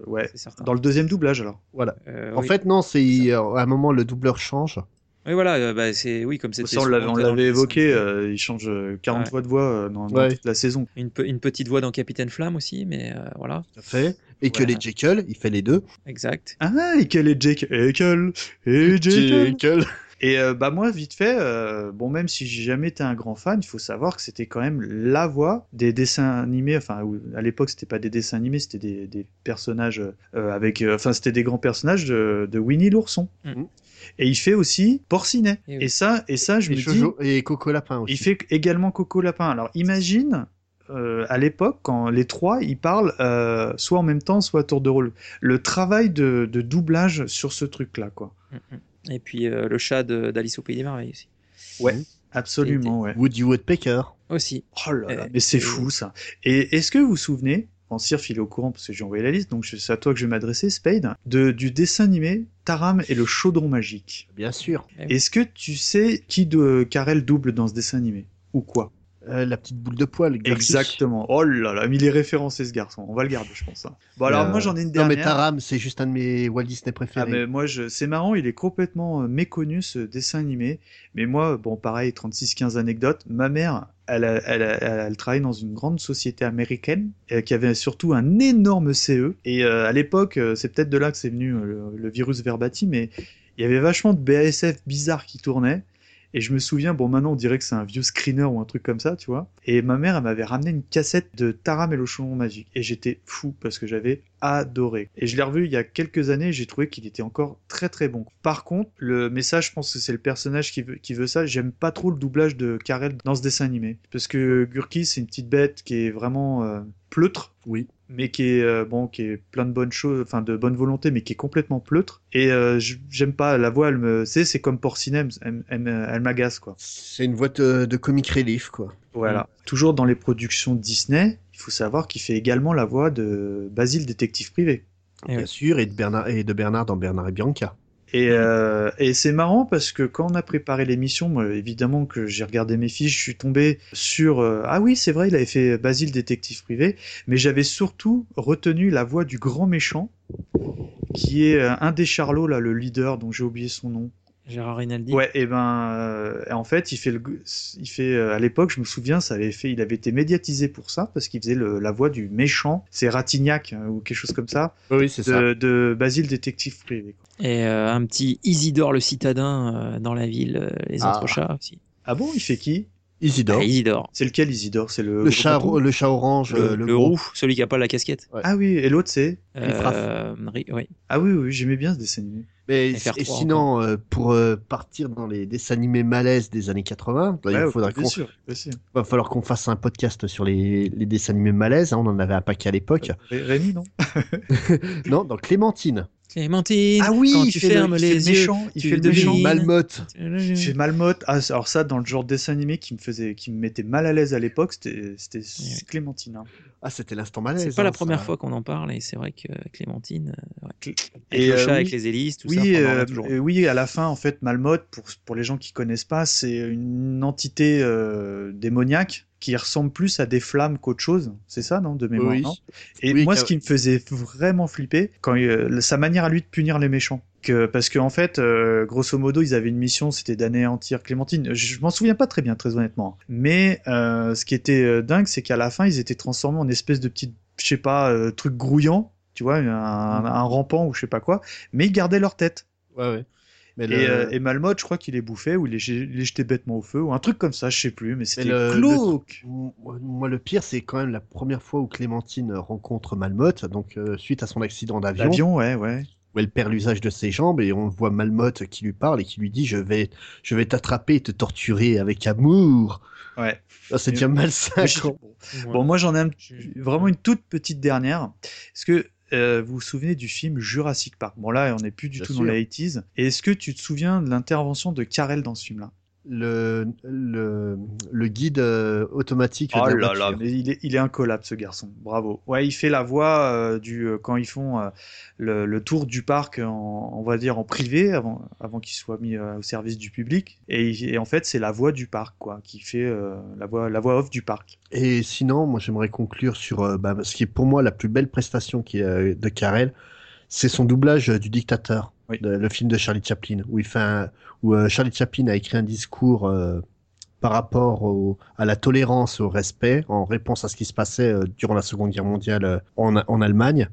Ouais. Dans le deuxième doublage, alors. Voilà. Euh, En oui. fait, non, c'est euh, à un moment le doubleur change. Oui, voilà, euh, bah, c'est oui, comme c'était. On l'avait, les évoqué, euh, il change euh, 40 Ouais. fois de voix euh, dans, dans Ouais. toute la saison. Une, pe- une petite voix dans Capitaine Flamme aussi, mais euh, voilà. Tout à fait. Et que Ouais. les Jekyll, il fait les deux. Exact. Ah, et quel est Jake Ekel Et Jekyll Jekyll. Et euh, bah moi, vite fait, euh, bon, même si j'ai jamais été un grand fan, il faut savoir que c'était quand même la voix des dessins animés. Enfin, à l'époque, c'était pas des dessins animés, c'était des, des personnages euh, avec. euh, Enfin, c'était des grands personnages de, de Winnie l'ourson. Mhm. Et il fait aussi Porcinet. Et ça, et ça, je Et, me dis, Jojo- et Coco Lapin aussi. il fait également Coco Lapin. Alors imagine. euh, à l'époque, quand les trois, ils parlent euh, soit en même temps, soit à tour de rôle. Le travail de, de doublage sur ce truc-là, quoi. Et puis euh, le chat de- d'Alice au Pays des Merveilles aussi. Ouais, absolument, ouais. Woody Woodpecker. Aussi. Oh là là, Euh, mais c'est fou ça. Et est-ce que vous vous souvenez, en Sirf il est au courant parce que j'ai envoyé la liste, donc c'est à toi que je vais m'adresser, Spade, de, du dessin animé Taram et le chaudron magique. Bien sûr. Eh. Est-ce que tu sais qui de Karel double dans ce dessin animé? Ou quoi? Euh, la petite boule de poil. Exactement. Oh là là, mais il est référencé ce garçon. On va le garder, je pense. hein. Bon alors Euh, moi j'en ai une Non, mais dernière. Taram, c'est juste un de mes Walt Disney Ah préférés. mais moi je c'est marrant, il est complètement euh, méconnu ce dessin animé. Mais moi bon pareil 36 15 anecdotes, ma mère elle, a- elle, elle, elle travaille dans une grande société américaine euh, qui avait surtout un énorme CE et à l'époque c'est peut-être de là que c'est venu le, le virus verbati mais il y avait vachement de BASF bizarres qui tournaient et je me souviens, bon, maintenant on dirait que c'est un vieux screener ou un truc comme ça, tu vois. Et ma mère, elle m'avait ramené une cassette de le chaudron magique. Et j'étais fou parce que j'avais adoré. Et je l'ai revu il y a quelques années j'ai trouvé qu'il était encore très très bon. Par contre, le message, je pense que c'est le personnage qui veut, qui veut ça. J'aime pas trop le doublage de Karel dans ce dessin animé. Parce que Gurki, c'est une petite bête qui est vraiment euh, pleutre. Oui. Mais qui est euh, bon, qui est plein de bonnes choses, enfin de bonne volonté, mais qui est complètement pleutre. Et euh, j'aime pas la voix. Elle me, c'est, c'est comme Porcinem, elle, elle, me- elle m'agace quoi. C'est une voix de, de comic relief, quoi. Voilà. Toujours dans les productions Disney, il faut savoir qu'il fait également la voix de Basile détective privé. Bien sûr, et de Bernard, et de Bernard dans Bernard et Bianca. Et, euh, et c'est marrant parce que quand on a préparé l'émission, moi, évidemment que j'ai regardé mes fiches, je suis tombé sur euh, ah oui c'est vrai il avait fait Basile détective privé, mais j'avais surtout retenu la voix du grand méchant qui est euh, un des Charlots là le leader dont j'ai oublié son nom. Gérard Rinaldi. Ouais, et ben, euh, en fait, il fait le, il fait euh, à l'époque, je me souviens, ça avait fait, il avait été médiatisé pour ça parce qu'il faisait le- la voix du méchant, c'est Ratignac hein, ou quelque chose comme ça, Oui, c'est ça. de, de Basile détective privé. quoi. Et euh, un petit Isidore le citadin euh, dans la ville, euh, les Ah. autres chats aussi. Ah bon, il fait qui? Isidore. Ah, Isidore. C'est lequel Isidore? C'est le Le chat, le chat orange, Le, euh, le roux, celui qui a pas la casquette. Ouais. Ah oui, et l'autre c'est? Euh, oui. Ah oui, oui, j'aimais bien ce dessin animé. Mais FR3 et sinon, euh, pour euh, partir dans les dessins animés malaises des années 80, là, Ouais, il faudra bien qu'on sûr, bien sûr. va falloir qu'on fasse un podcast sur les, les dessins animés malaises. hein, on en avait un paquet à l'époque. Ré- Rémi, non <laughs> non, dans Clémentine. Clémentine, Ah oui, quand il tu fait le- fermes il fait les yeux, méchant, il tu fait le méchant. Malmotte. Fait Malmotte. Ah, alors ça, dans le genre de dessin animé qui me faisait, qui me mettait mal à l'aise à l'époque, c'était, c'était Clémentine. hein. Ah, c'était l'instant malaise. C'est pas la hein, première ça. fois qu'on en parle et c'est vrai que Clémentine, euh, ouais. Et Avec le euh, chat, oui. avec les hélices, tout oui, en euh, euh, oui, à la fin, en fait, Malmotte, pour, pour les gens qui connaissent pas, c'est une entité euh, démoniaque qui ressemble plus à des flammes qu'autre chose. C'est ça, non, de mémoire, Oui. non? Et Oui, moi, car- ce qui me faisait vraiment flipper, quand euh, sa manière à lui de punir les méchants. Que, parce qu'en en fait, euh, grosso modo, ils avaient une mission, c'était d'anéantir Clémentine. Je, je m'en souviens pas très bien, très honnêtement. Mais euh, ce qui était euh, dingue, c'est qu'à la fin, ils étaient transformés en espèce de petite, je sais pas, euh, truc grouillant, tu vois, un, un rampant ou je sais pas quoi. Mais ils gardaient leur tête. Ouais, ouais. Mais Et, le- euh, et je crois qu'il est bouffé ou il est jeté bêtement au feu ou un truc comme ça, je sais plus, mais c'était le- glauque. le- moi, le pire, c'est quand même la première fois où Clémentine rencontre Malmotte, donc euh, suite à son accident d'avion. L'avion, ouais, ouais. où elle perd l'usage de ses jambes et on voit Malmotte qui lui parle et qui lui dit je vais je vais t'attraper et te torturer avec amour. Ouais. Ah, c'est déjà malsain. Quoi. Bon, moi j'en ai un- vraiment une toute petite dernière. Est-ce que euh, vous vous souvenez du film Jurassic Park? Bon là, on n'est plus du Bien tout sûr. dans les 80s. Et est-ce que tu te souviens de l'intervention de Carell dans ce film-là? Le, le, le guide euh, automatique. Oh de la là là, voiture. mais il est, il est incollable ce garçon. Bravo. Ouais, il fait la voix euh, du euh, quand ils font le, le tour du parc, en, on va dire en privé, avant, avant qu'il soit mis au service du public. Et, en fait, c'est la voix du parc, quoi, qui fait la voix, la voix off du parc. Et sinon, moi j'aimerais conclure sur bah, ce qui est pour moi la plus belle prestation qui de Carell, c'est son doublage euh, du dictateur, de- le film de Charlie Chaplin, où il fait un- où euh, Charlie Chaplin a écrit un discours euh, par rapport au- à la tolérance, au respect, en réponse à ce qui se passait euh, durant la Seconde Guerre mondiale en, en Allemagne.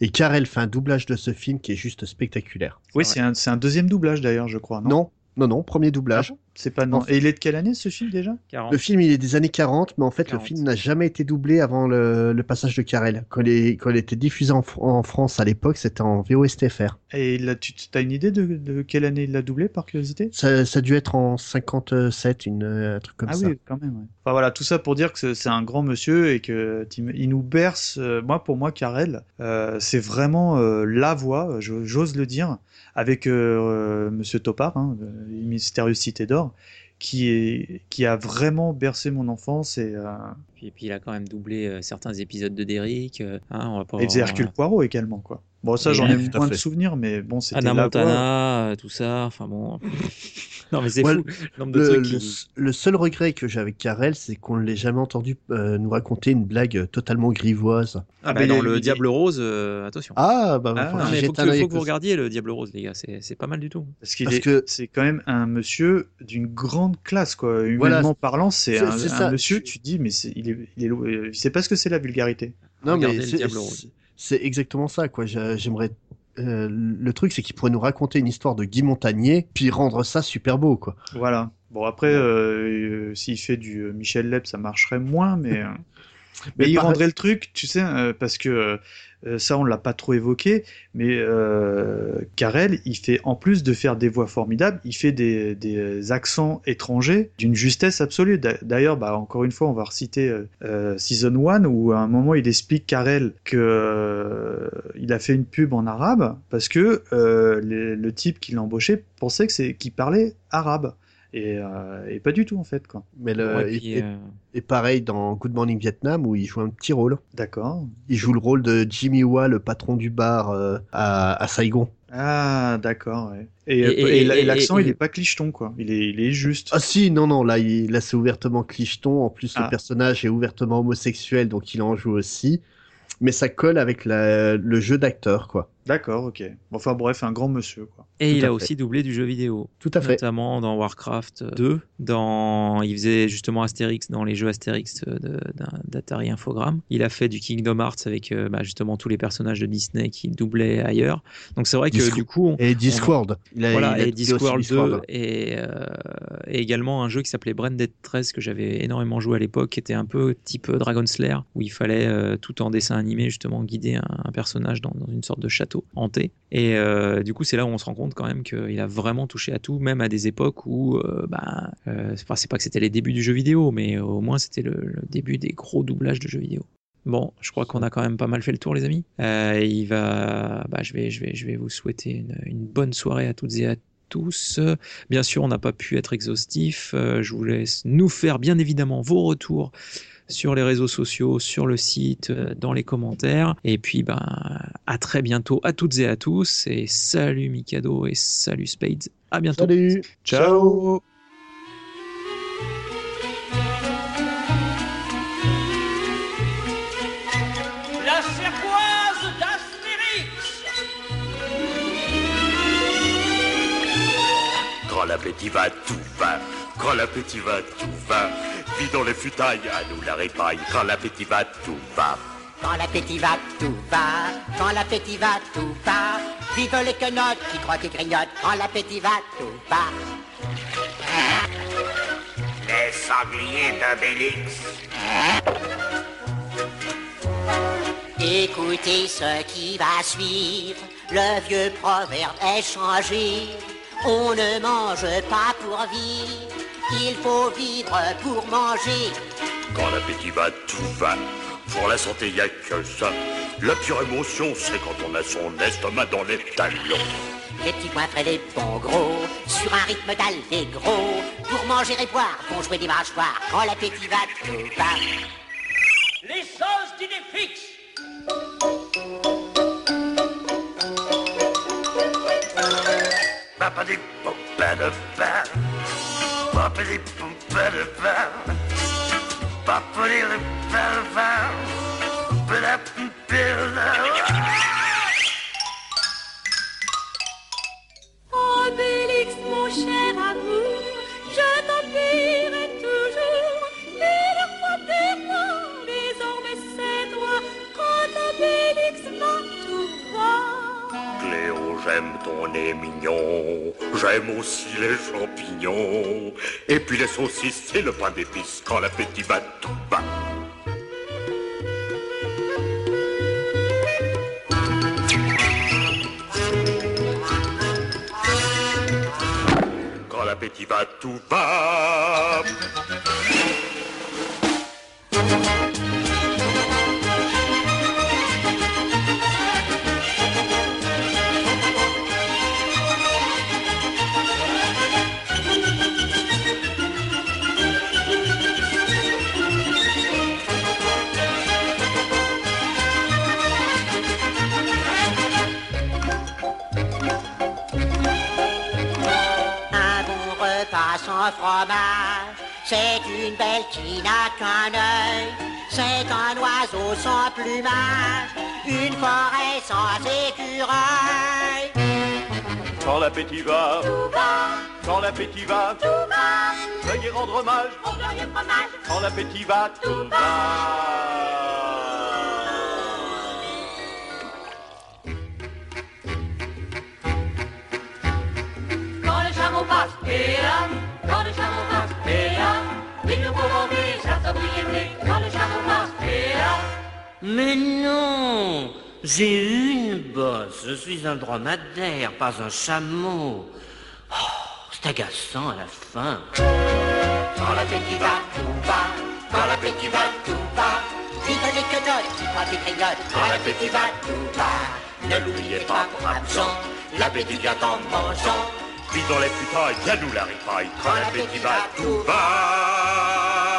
Et Carell fait un doublage de ce film qui est juste spectaculaire. Oui, c'est un, c'est un deuxième doublage d'ailleurs, je crois. Non, Non, non, non, premier doublage. C'est pas non. Et il est de quelle année ce film déjà? Le film, il est des années 40, mais en fait, le film n'a jamais été doublé avant le, le passage de Carell. Quand il, est- quand il était diffusé en, Fr- en France à l'époque, c'était en VOSTFR. Et tu as une idée de, de quelle année il l'a doublé par curiosité? Ça, ça a dû être en 57, une, euh, un truc comme ah ça. oui, quand même. ouais. Enfin voilà, tout ça pour dire que c'est- un grand monsieur et que Tim- il nous berce. euh, moi, pour moi, Carell, euh, c'est vraiment euh, la voix, j'ose le dire, avec euh, euh, Monsieur Topard, hein, Mystérieuse Cité d'Or, qui est qui a vraiment bercé mon enfance et, euh, Puis, puis il a quand même doublé euh, certains épisodes de Derrick. euh, hein, on va pas et de Hercule Poirot également, quoi. Bon, ça, j'en ai moins de souvenirs, mais bon, c'était Anna. Montana, tout ça. Enfin bon. <laughs> non mais c'est Ouais, fou. Le nombre de le, trucs le- qui- le seul regret que j'ai avec Carell, c'est qu'on ne l'ait jamais entendu euh, nous raconter une blague totalement grivoise. Ah, bah, dans le Diable Rose, euh, attention. Ah, bah, Ah, faut que Non, mais faut que, faut vous regardiez le Diable Rose, les gars. C'est c'est pas mal du tout. Parce qu'il Parce est, que- c'est quand même un monsieur d'une grande classe, quoi. Humainement Voilà, parlant, c'est c'est- un, c'est un monsieur, tu dis, mais c'est, il est, il est, euh, il sait pas ce que c'est la vulgarité. Non, Regardez mais c'est- exactement ça, quoi. J'ai- J'aimerais. Euh, le truc, c'est qu'il pourrait nous raconter une histoire de Guy Montagnier, puis rendre ça super beau, quoi. Voilà. Bon, après, euh, s'il fait du euh, Michel Leb, ça marcherait moins, mais, <laughs> mais, Mais il rendrait le truc, tu sais, parce que euh, ça, on l'a pas trop évoqué, mais euh, Carell, il fait, en plus de faire des voix formidables, il fait des, accents étrangers d'une justesse absolue. D'a- D'ailleurs, bah, encore une fois, on va reciter euh, euh, Season 1, où à un moment, il explique, Carell, que il a fait une pub en arabe, parce que le type qui l'a embauché pensait que c'est qu'il parlait arabe. Et, euh, et pas du tout en fait quoi. Mais le, Ouais, et, puis, et- euh, et pareil dans Good Morning Vietnam, où il joue un petit rôle. D'accord. Il joue le rôle de Jimmy Wah, le patron du bar euh, à, à Saigon. Ah d'accord ouais. Et, Et- et- et la- et et- l'accent il est pas clicheton quoi. Il est, il est juste. Ah si, non, non, là, il, là c'est ouvertement clicheton. En plus, Ah. le personnage est ouvertement homosexuel, donc il en joue aussi. Mais ça colle avec la- le jeu d'acteur, quoi. D'accord ok. Bon, Enfin bref un grand monsieur quoi. Et Tout il a fait. aussi doublé du jeu vidéo. Tout à fait. Notamment dans Warcraft 2. Dans... Il faisait justement Astérix dans les jeux Astérix d'un- d'Atari Infogrames. Il a fait du Kingdom Hearts avec euh, bah, justement tous les personnages de Disney qui doublaient ailleurs. Donc c'est vrai que Disc- du coup. on- Et on- Discworld. Il a- voilà, il a et Discworld 2 Discworld. et, euh, et également un jeu qui s'appelait Branded 13 que j'avais énormément joué à l'époque, qui était un peu type Dragon Slayer, où il fallait euh, tout en dessin animé justement guider un, un personnage dans, dans une sorte de château hanté. Et euh, du coup, c'est là où on se rend compte quand même qu'il a vraiment touché à tout, même à des époques où, euh, bah, euh, c'est pas- que c'était les débuts du jeu vidéo, mais au moins c'était le, début des gros doublages de jeux vidéo. Bon, je crois qu'on a quand même pas mal fait le tour, les amis. Euh, il va, bah, je vais, je vais, je vais vous souhaiter une, bonne soirée à toutes et à tous. Bien sûr, on n'a pas pu être exhaustif. Je vous laisse nous faire bien évidemment vos retours sur les réseaux sociaux, sur le site, euh, dans les commentaires. Et puis, ben, à très bientôt à toutes et à tous. Et salut Mikado et salut Spades. À bientôt. Salut. Ciao. La cervoise d'Astérix Quand l'appétit va, tout va. Quand l'appétit va, tout va. Vis dans les futailles, à nous la répaille. Quand l'appétit va, tout va. Quand l'appétit va, tout va. Quand l'appétit va, tout va. Vive les quenottes qui croient qu'ils grignotent. Quand l'appétit va, tout va. Les sangliers d'Obélix. Écoutez ce qui va suivre. Le vieux proverbe est changé. On ne mange pas pour vivre. Il faut vivre pour manger. Quand l'appétit va, tout va. Pour la santé, y a que ça. La pire émotion, c'est quand on a son estomac dans les talons. Les petits points frais, les bons gros, sur un rythme d'allégro. Pour manger et boire, font jouer des mâchoires quand l'appétit va tout bas. L'essence d'idée fixe Boppity boom better bell. Boppity boom better bell. Boppity boom better bell. Ton nez mignon. J'aime aussi les champignons. Et puis les saucisses et le pain d'épices quand l'appétit va tout bas. Quand l'appétit va tout bas. C'est une belle qui n'a qu'un œil. C'est un oiseau sans plumage, une forêt sans écureuil. Quand l'appétit va, quand l'appétit va, veuillez rendre hommage. Quand l'appétit va, tout va. Quand le chameau passe, et là, Mais non J'ai une bosse, je suis un dromadaire, pas un chameau. Oh, c'est agaçant à la fin. Quand l'appétit va tout bas, quand l'appétit va tout bas, vite les quenottes, qui prend des grignottes, quand l'appétit va tout bas. Ne l'oubliez pas pour absent, l'appétit vient en mangeant. Puis dans les putailles, y'a nous la ripaille. Quand l'appétit va tout bas.